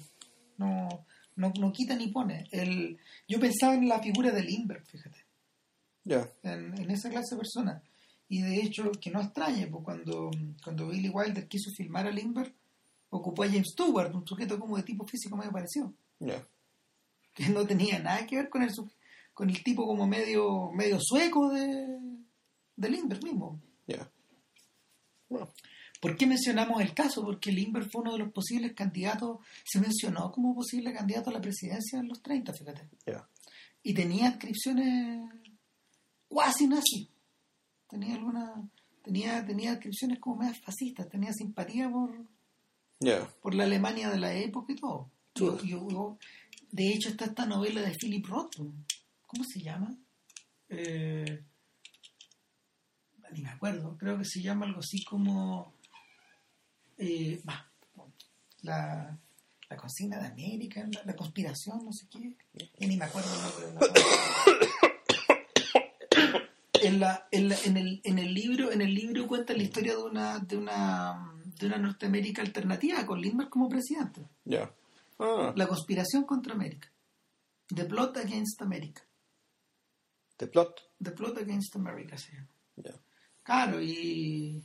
No, no, quita ni pone. El, yo pensaba en la figura de Lindbergh, fíjate.
Ya.
En, esa clase de persona. Y de hecho, que no extrañe, pues cuando, cuando Billy Wilder quiso filmar a Lindbergh, ocupó a James Stewart, un sujeto como de tipo físico medio parecido.
Ya.
Que no tenía nada que ver con el, con el tipo como medio, medio sueco de, de Lindbergh mismo. Bueno. ¿Por qué mencionamos el caso? Porque Lindbergh fue uno de los posibles candidatos, se mencionó como posible candidato a la presidencia en los 30, fíjate. Y tenía inscripciones cuasi nazi. Tenía alguna tenía tenía inscripciones como más fascistas, tenía simpatía por por la Alemania de la época y todo. de hecho está esta novela de Philip Roth, ¿cómo se llama? Eh, ni me acuerdo, creo que se llama algo así como eh, la, la consigna de América, la, conspiración, no sé qué, ni me acuerdo en, la, en, en, el, en el libro en el libro cuenta la historia de una de una de una Norteamérica alternativa con Lindbergh como presidente.
Ya. Ah,
La conspiración contra América. The Plot Against America.
The Plot.
The Plot Against America se llama. Claro, y,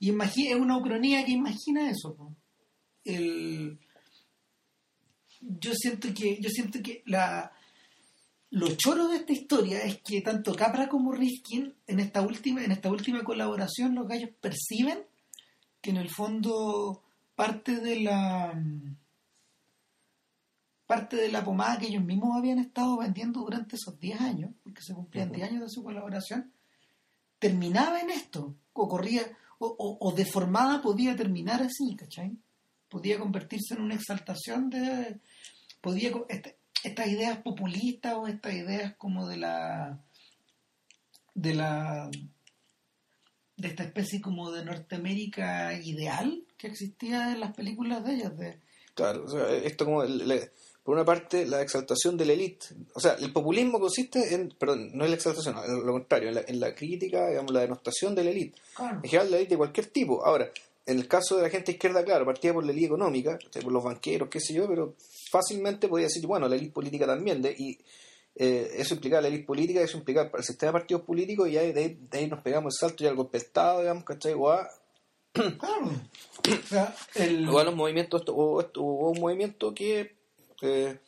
y imagi- es una ucronía que imagina eso. po. El, yo siento que, yo siento que la, lo choro de esta historia es que tanto Capra como Rifkin en esta última, en esta última colaboración los gallos perciben que en el fondo parte de la parte de la pomada que ellos mismos habían estado vendiendo durante esos 10 años, porque se cumplían 10 años de su colaboración, terminaba en esto, o corría, o, o- o deformada podía terminar así, ¿cachai? Podía convertirse en una exaltación de, podía, este- estas ideas populistas o estas ideas como de la, de la, de esta especie como de Norteamérica ideal que existía en las películas de ellos, de,
Claro, o sea, esto como, el- por una parte, la exaltación de la élite. O sea, el populismo consiste en, perdón, no es la exaltación, no, lo contrario, en la, en la crítica, digamos, la denostación de la élite.
claro,
En general, la élite de cualquier tipo. Ahora, en el caso de la gente izquierda, claro, partía por la élite económica, o sea, por los banqueros, qué sé yo, pero fácilmente podía decir, bueno, la élite política también, de, y eh, eso implicaba la élite política, eso implicaba el sistema de partidos políticos, y ahí, de, ahí, de ahí nos pegamos el salto ya al golpe Estado, digamos, ¿cachai? O a,
claro. O sea, el,
o a los movimientos, o, esto- o un movimiento que, eh,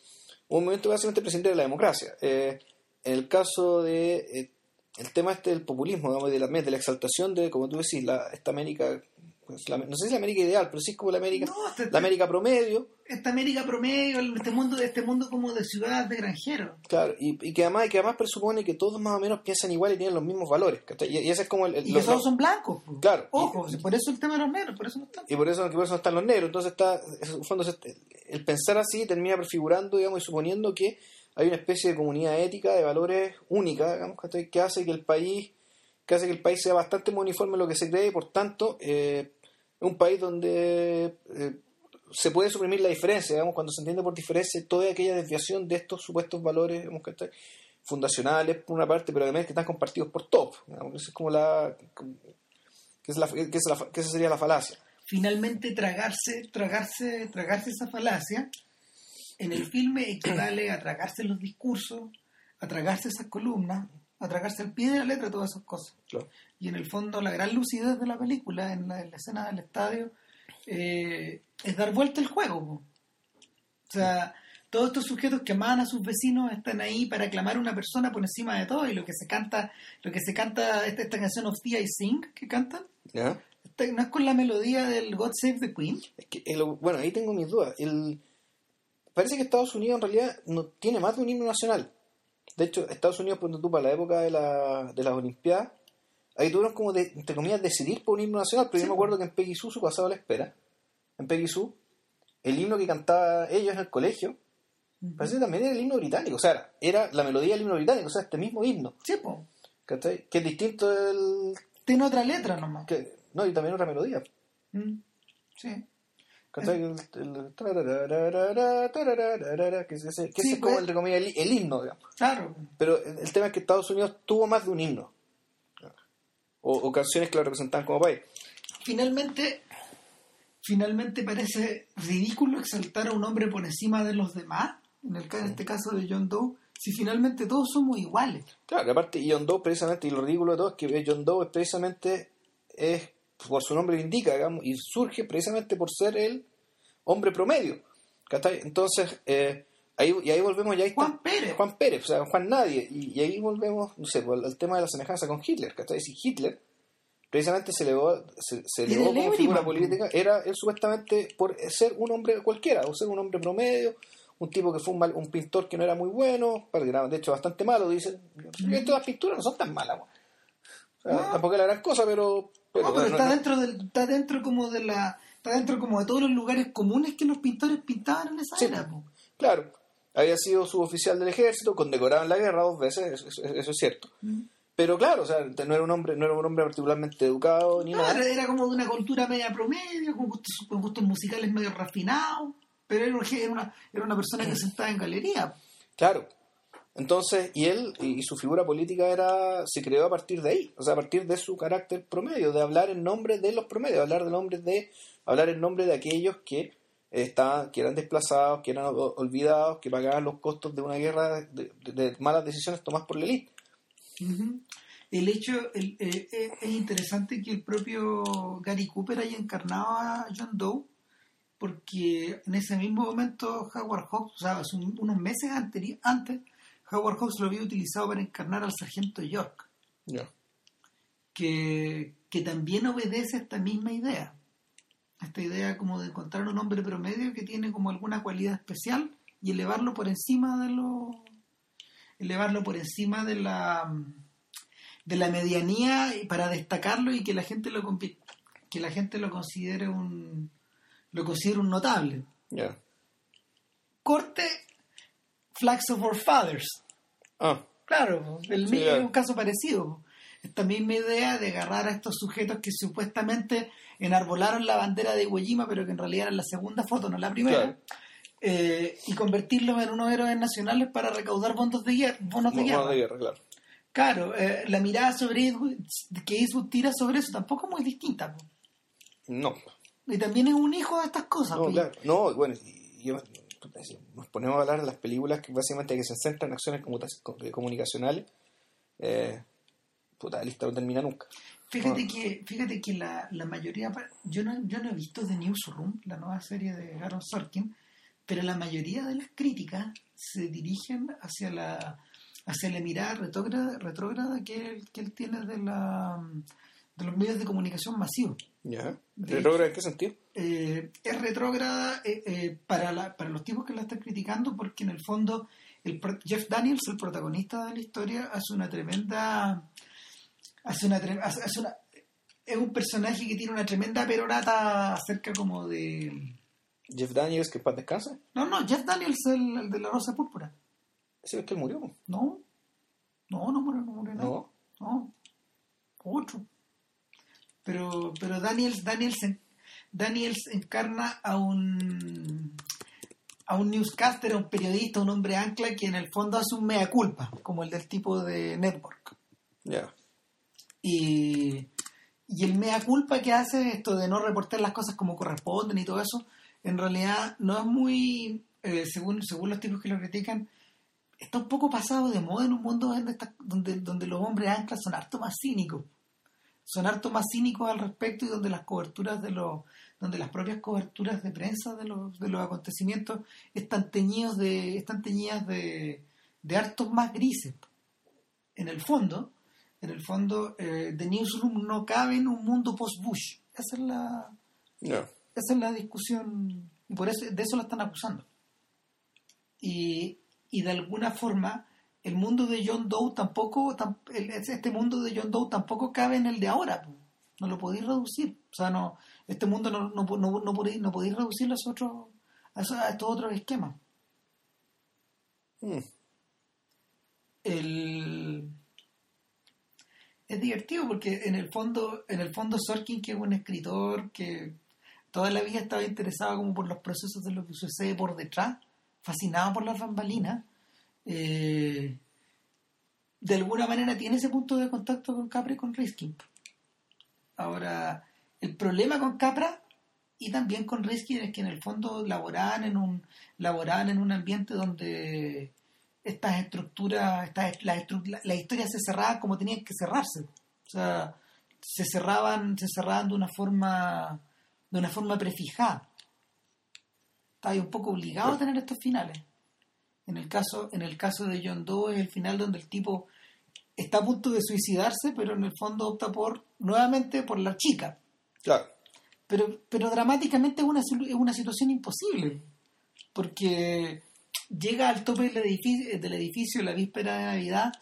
un movimiento básicamente presente de la democracia. Eh, en el caso de, eh, el tema este del populismo, digamos, de la, de la exaltación de, como tú decís, la, esta América, pues, la- no sé si es la América ideal, pero sí es como la América,
No, este-
la América promedio,
esta América promedio, este mundo, este mundo como de ciudad de granjeros.
claro, y, y que además, y que además presupone que todos más o menos piensan igual y tienen los mismos valores, y, y ese es como el, el-
Y
lo-
que todos son blancos. pues.
Claro.
Ojo, por eso el tema de los negros, por eso no están.
y por eso, por eso no están los negros. Entonces está, en el fondo, se- el pensar así termina prefigurando, digamos, y suponiendo que hay una especie de comunidad ética de valores única, digamos, que hace que el país, que hace que el país sea bastante más uniforme en lo que se cree y por tanto eh, es un país donde eh, se puede suprimir la diferencia, digamos, cuando se entiende por diferencia toda aquella desviación de estos supuestos valores, digamos, ¿cachai? fundacionales por una parte, pero además que están compartidos por todos. digamos, Esa es como la que, es la, que, es la- que esa sería la falacia.
Finalmente tragarse, tragarse, tragarse esa falacia en el filme equivale a tragarse los discursos, a tragarse esas columnas, a tragarse al pie de la letra todas esas cosas.
Claro.
Y en el fondo la gran lucidez de la película, en la, en la escena del estadio, eh, es dar vuelta el juego. po. O sea, todos estos sujetos que aman a sus vecinos están ahí para aclamar a una persona por encima de todo y lo que se canta, lo que se canta, esta, esta canción of the I Sing que cantan,
¿ya?
esta- no es con la melodía del God Save the Queen.
Es que, eh, lo- bueno, ahí tengo mis dudas. El, parece que Estados Unidos en realidad no tiene más de un himno nacional. De hecho, Estados Unidos, cuando tú para la época de, la, de las Olimpiadas, ahí tuvieron como, de, entre comillas, decidir por un himno nacional. Pero
Sí,
yo me acuerdo que en Peggy Sue, su pasado a la espera, en Peggy Sue, el himno que cantaba ellos en el colegio, parece que también era el himno británico. O sea, era, la melodía del himno británico, o sea, este mismo himno.
Sí, po.
¿cachai? Que es distinto del...
Tiene otra letra nomás.
Que, no, y también otra melodía.
Mm. Sí.
¿Cachai? El- Que ese, que
Sí,
ese es como
pues.
entre comillas, el, el himno, digamos.
Claro.
Pero el, el tema es que Estados Unidos tuvo más de un himno. O, o canciones que lo representan como país.
Finalmente, finalmente parece ridículo exaltar a un hombre por encima de los demás, en, el, en este caso de John Doe, si finalmente todos somos iguales.
Claro, que aparte John Doe precisamente, y lo ridículo de todo es que John Doe es precisamente, es por su nombre lo indica, digamos, y surge precisamente por ser el hombre promedio. Entonces, eh, ahí, y ahí volvemos ya ahí está-
Juan Pérez.
Juan Pérez, o sea, Juan Nadie. Y, y ahí volvemos, no sé, pues, al tema de la semejanza con Hitler. ¿cachai? Si Hitler precisamente se elevó, se, se
Y
elevó como figura política, era él supuestamente por ser un hombre cualquiera, o ser un hombre promedio, un tipo que fue un, mal- un pintor que no era muy bueno, que era de hecho bastante malo, dicen. Y Todas las pinturas no son tan malas. O sea,
No.
tampoco es la gran cosa, pero... pero,
No, pero
no-
está dentro del, está dentro como de la, está dentro como de todos los lugares comunes que los pintores pintaban en esa
Sí.
era. po.
Claro, había sido suboficial del ejército, condecorado en la guerra dos veces, eso, eso- eso es cierto.
Mm.
Pero claro, o sea, no era un hombre, no era un hombre particularmente educado ni
No,
nada.
era, como de una cultura media promedio, con gustos, con gustos musicales medio refinados, pero era, un- era una, era una persona que sentaba en galería.
Claro. Entonces, y él y su figura política era se creó a partir de ahí, o sea, a partir de su carácter promedio, de hablar en nombre de los promedios, hablar de nombre de hablar en nombre de aquellos que estaban, que eran desplazados, que eran olvidados, que pagaban los costos de una guerra de, malas decisiones tomadas por la élite.
El hecho, el, eh, eh, es interesante que el propio Gary Cooper haya encarnado a John Doe, porque en ese mismo momento Howard Hawks, o sea, unos meses antes, antes Howard Hawks lo había utilizado para encarnar al sargento York. Que, que también obedece a esta misma idea. Esta idea como de encontrar un hombre promedio que tiene como alguna cualidad especial y elevarlo por encima de lo. elevarlo por encima de la de la medianía para destacarlo y que la gente lo que la gente lo considere un lo considere un notable. Corte Flags of Our Fathers.
Ah.
Claro, el mío es un caso parecido. Esta misma idea de agarrar a estos sujetos que supuestamente enarbolaron la bandera de Iwo Jima, pero que en realidad era la segunda foto, no la primera, eh, y convertirlos en unos héroes nacionales para recaudar fondos de guerra. Bonos de
guerra. claro.
Claro, eh, la mirada sobre que Eastwood tira sobre eso tampoco es muy distinta.
No.
Y también es un hijo de estas cosas.
No, claro. No, bueno, nos ponemos a hablar de las películas que básicamente que se centran en acciones comunicacionales. Eh, puta, la lista no termina nunca.
Fíjate que, fíjate que la, la, mayoría, yo no, yo no he visto The Newsroom, la nueva serie de Aaron Sorkin, pero la mayoría de las críticas se dirigen hacia la hacia la mirada retrógrada, retrógrada que, él, que él tiene de, la, de los medios de comunicación masivos.
¿Ya? ¿Retrógrada en qué sentido?
Eh, es retrógrada eh, eh, para, la, para los tipos que la están criticando porque en el fondo el, Jeff Daniels, el protagonista de la historia, hace una tremenda... Hace una, hace una es un personaje que tiene una tremenda perorata acerca como de...
Jeff Daniels que para descansa.
No, no, Jeff Daniels el, el de la Rosa Púrpura.
¿Ese es que murió?
No. No, no murió, no murió
No.
No. Otro. Pero, pero Daniels, Daniels, Daniels encarna a un a un newscaster, a un periodista, a un hombre ancla que en el fondo hace un mea culpa, como el del tipo de Network.
Ya.
Y, y el mea culpa que hace esto de no reportar las cosas como corresponden y todo eso, en realidad no es muy, eh, según, según los tipos que lo critican, está un poco pasado de moda en un mundo donde, donde, los hombres anclas son harto más cínicos. Son harto más cínicos al respecto y donde las coberturas de los, donde las propias coberturas de prensa de los, de los acontecimientos están teñidos de, están teñidas de, de hartos más grises. En el fondo, en el fondo, eh, The Newsroom no cabe en un mundo post-Bush. Esa es la, esa es la discusión, y por eso, de eso la están acusando. Y, y de alguna forma el mundo de John Doe tampoco, este mundo de John Doe tampoco cabe en el de ahora, no lo podéis reducir, o sea, no, este mundo no, no, no, no podéis, no podéis reducirlo a, otros, a, estos otros esquemas.
Hmm.
El... Divertido porque en el fondo, en el fondo Sorkin, que es un escritor que toda la vida estaba interesado como por los procesos de lo que sucede por detrás, fascinado por las bambalinas, eh, de alguna manera tiene ese punto de contacto con Capra y con Riskin. Ahora, el problema con Capra y también con Riskin es que en el fondo laboraban en un, laboraban en un ambiente donde estas estructuras, estas, las, la, historias se cerraban como tenían que cerrarse. O sea, se cerraban, se cerraban de una forma, de una forma prefijada está un poco obligado a tener estos finales. En el caso, en el caso de John Doe es el final donde el tipo está a punto de suicidarse, pero en el fondo opta por nuevamente por la chica.
Claro.
Pero, pero dramáticamente es una, es una situación imposible, porque llega al tope del edificio, del edificio la víspera de Navidad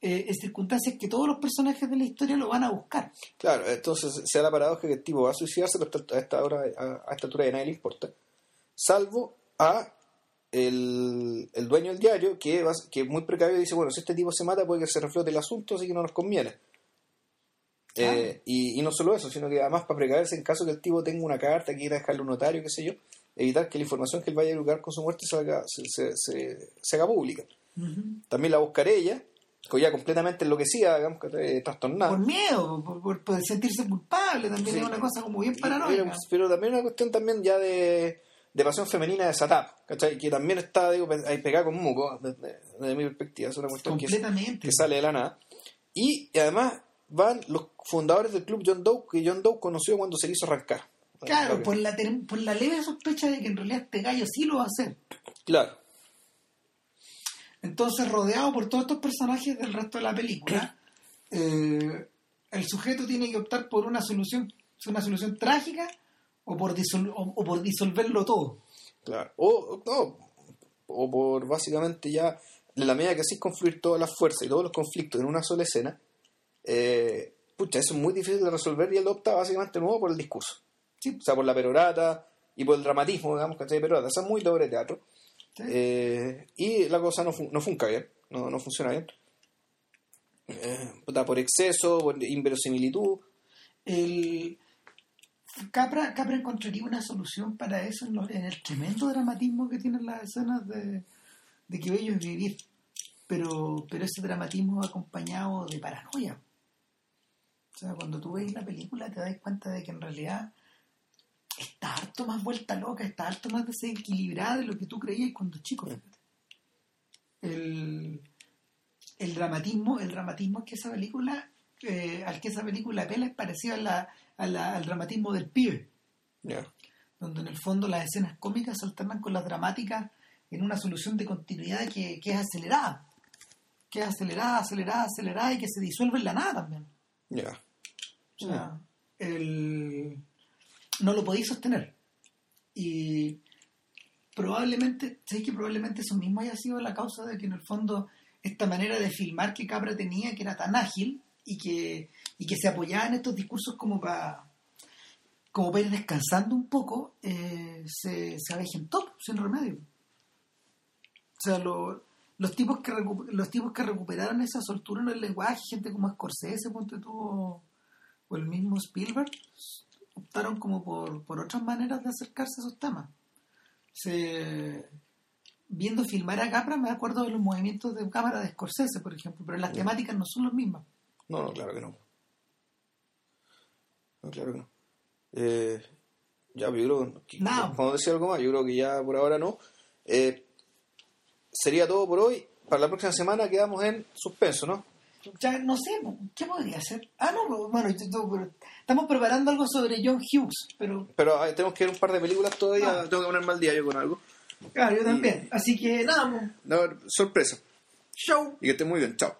eh, en circunstancias que todos los personajes de la historia lo van a buscar.
Claro, entonces se da la paradoja que el tipo va a suicidarse, pero a esta, hora, a, esta altura de nadie le importa salvo a el, dueño del diario que, que muy precavido dice, bueno, si este tipo se mata puede que se reflote el asunto, así que no nos conviene. Eh, y, no solo eso, sino que además para precaverse en caso que el tipo tenga una carta que quiera dejarle un notario, qué sé yo, evitar que la información que él vaya a educar con su muerte se haga, se, haga pública. También la buscaré ella, ya completamente enloquecida, digamos, que trastornada.
Por miedo, por, por, sentirse culpable, también es una cosa como bien paranoica.
Pero, también una cuestión también ya de, de pasión femenina de Satap, ¿cachai? Que también está, digo, ahí pegada con muco, desde, mi perspectiva, es una cuestión que, que, sale de la nada. Y, además van los fundadores del club John Doe, que John Doe conoció cuando se hizo arrancar.
Claro, por la, por la leve sospecha de que en realidad este gallo sí lo va a hacer.
Claro.
Entonces, rodeado por todos estos personajes del resto de la película, eh, el sujeto tiene que optar por una solución, una solución trágica o por, o, por disolverlo todo.
Claro. O, o por básicamente ya, en la medida que así confluir todas las fuerzas y todos los conflictos en una sola escena, eh, pucha, eso es muy difícil de resolver y él opta básicamente nuevo por el discurso. O sea, por la perorata y por el dramatismo, digamos, que de perorata. Eso es muy doble teatro. Eh, y la cosa no, no funca bien, no, no funciona bien. Eh, por exceso, por inverosimilitud.
El... Capra, Capra encontraría una solución para eso en, el tremendo dramatismo que tienen las escenas de, de que bello es vivir. Pero, pero ese dramatismo acompañado de paranoia. O sea, cuando tú ves la película te das cuenta de que en realidad está harto más vuelta loca, está harto más desequilibrada de lo que tú creías cuando chico. El, el dramatismo, el dramatismo que esa película, eh, al que esa película apela es parecido a la, al dramatismo del pibe. Donde en el fondo las escenas cómicas se alternan con las dramáticas en una solución de continuidad que, que es acelerada. Que es acelerada, acelerada, acelerada y que se disuelve en la nada también. O sea, el no lo podéis sostener. Y probablemente, sé que probablemente eso mismo haya sido la causa de que en el fondo esta manera de filmar que Capra tenía, que era tan ágil y que, y que se apoyaba en estos discursos como para como para ir descansando un poco, eh, se, se avejentó sin remedio. O sea, los tipos que los tipos que recuperaron esa soltura en el lenguaje, gente como Scorsese, ponte tuvo o el mismo Spielberg, optaron como por, por otras maneras de acercarse a esos temas. Se, viendo filmar a Capra me acuerdo de los movimientos de cámara de Scorsese, por ejemplo, pero las temáticas no son las mismas.
No, no, claro que no. No, claro que no. Eh, ya, yo creo que... No. decir algo más? Yo creo que ya por ahora no. Eh, sería todo por hoy. Para la próxima semana quedamos en suspenso, ¿no?
Ya no sé, ¿qué podría ser? Ah, no, bueno, estamos preparando algo sobre John Hughes, pero...
Pero tenemos que ver un par de películas todavía, ah. tengo que poner mal día yo con algo.
Claro, yo también. Así que nada.
No, sorpresa.
Show.
Y que esté muy bien, chao.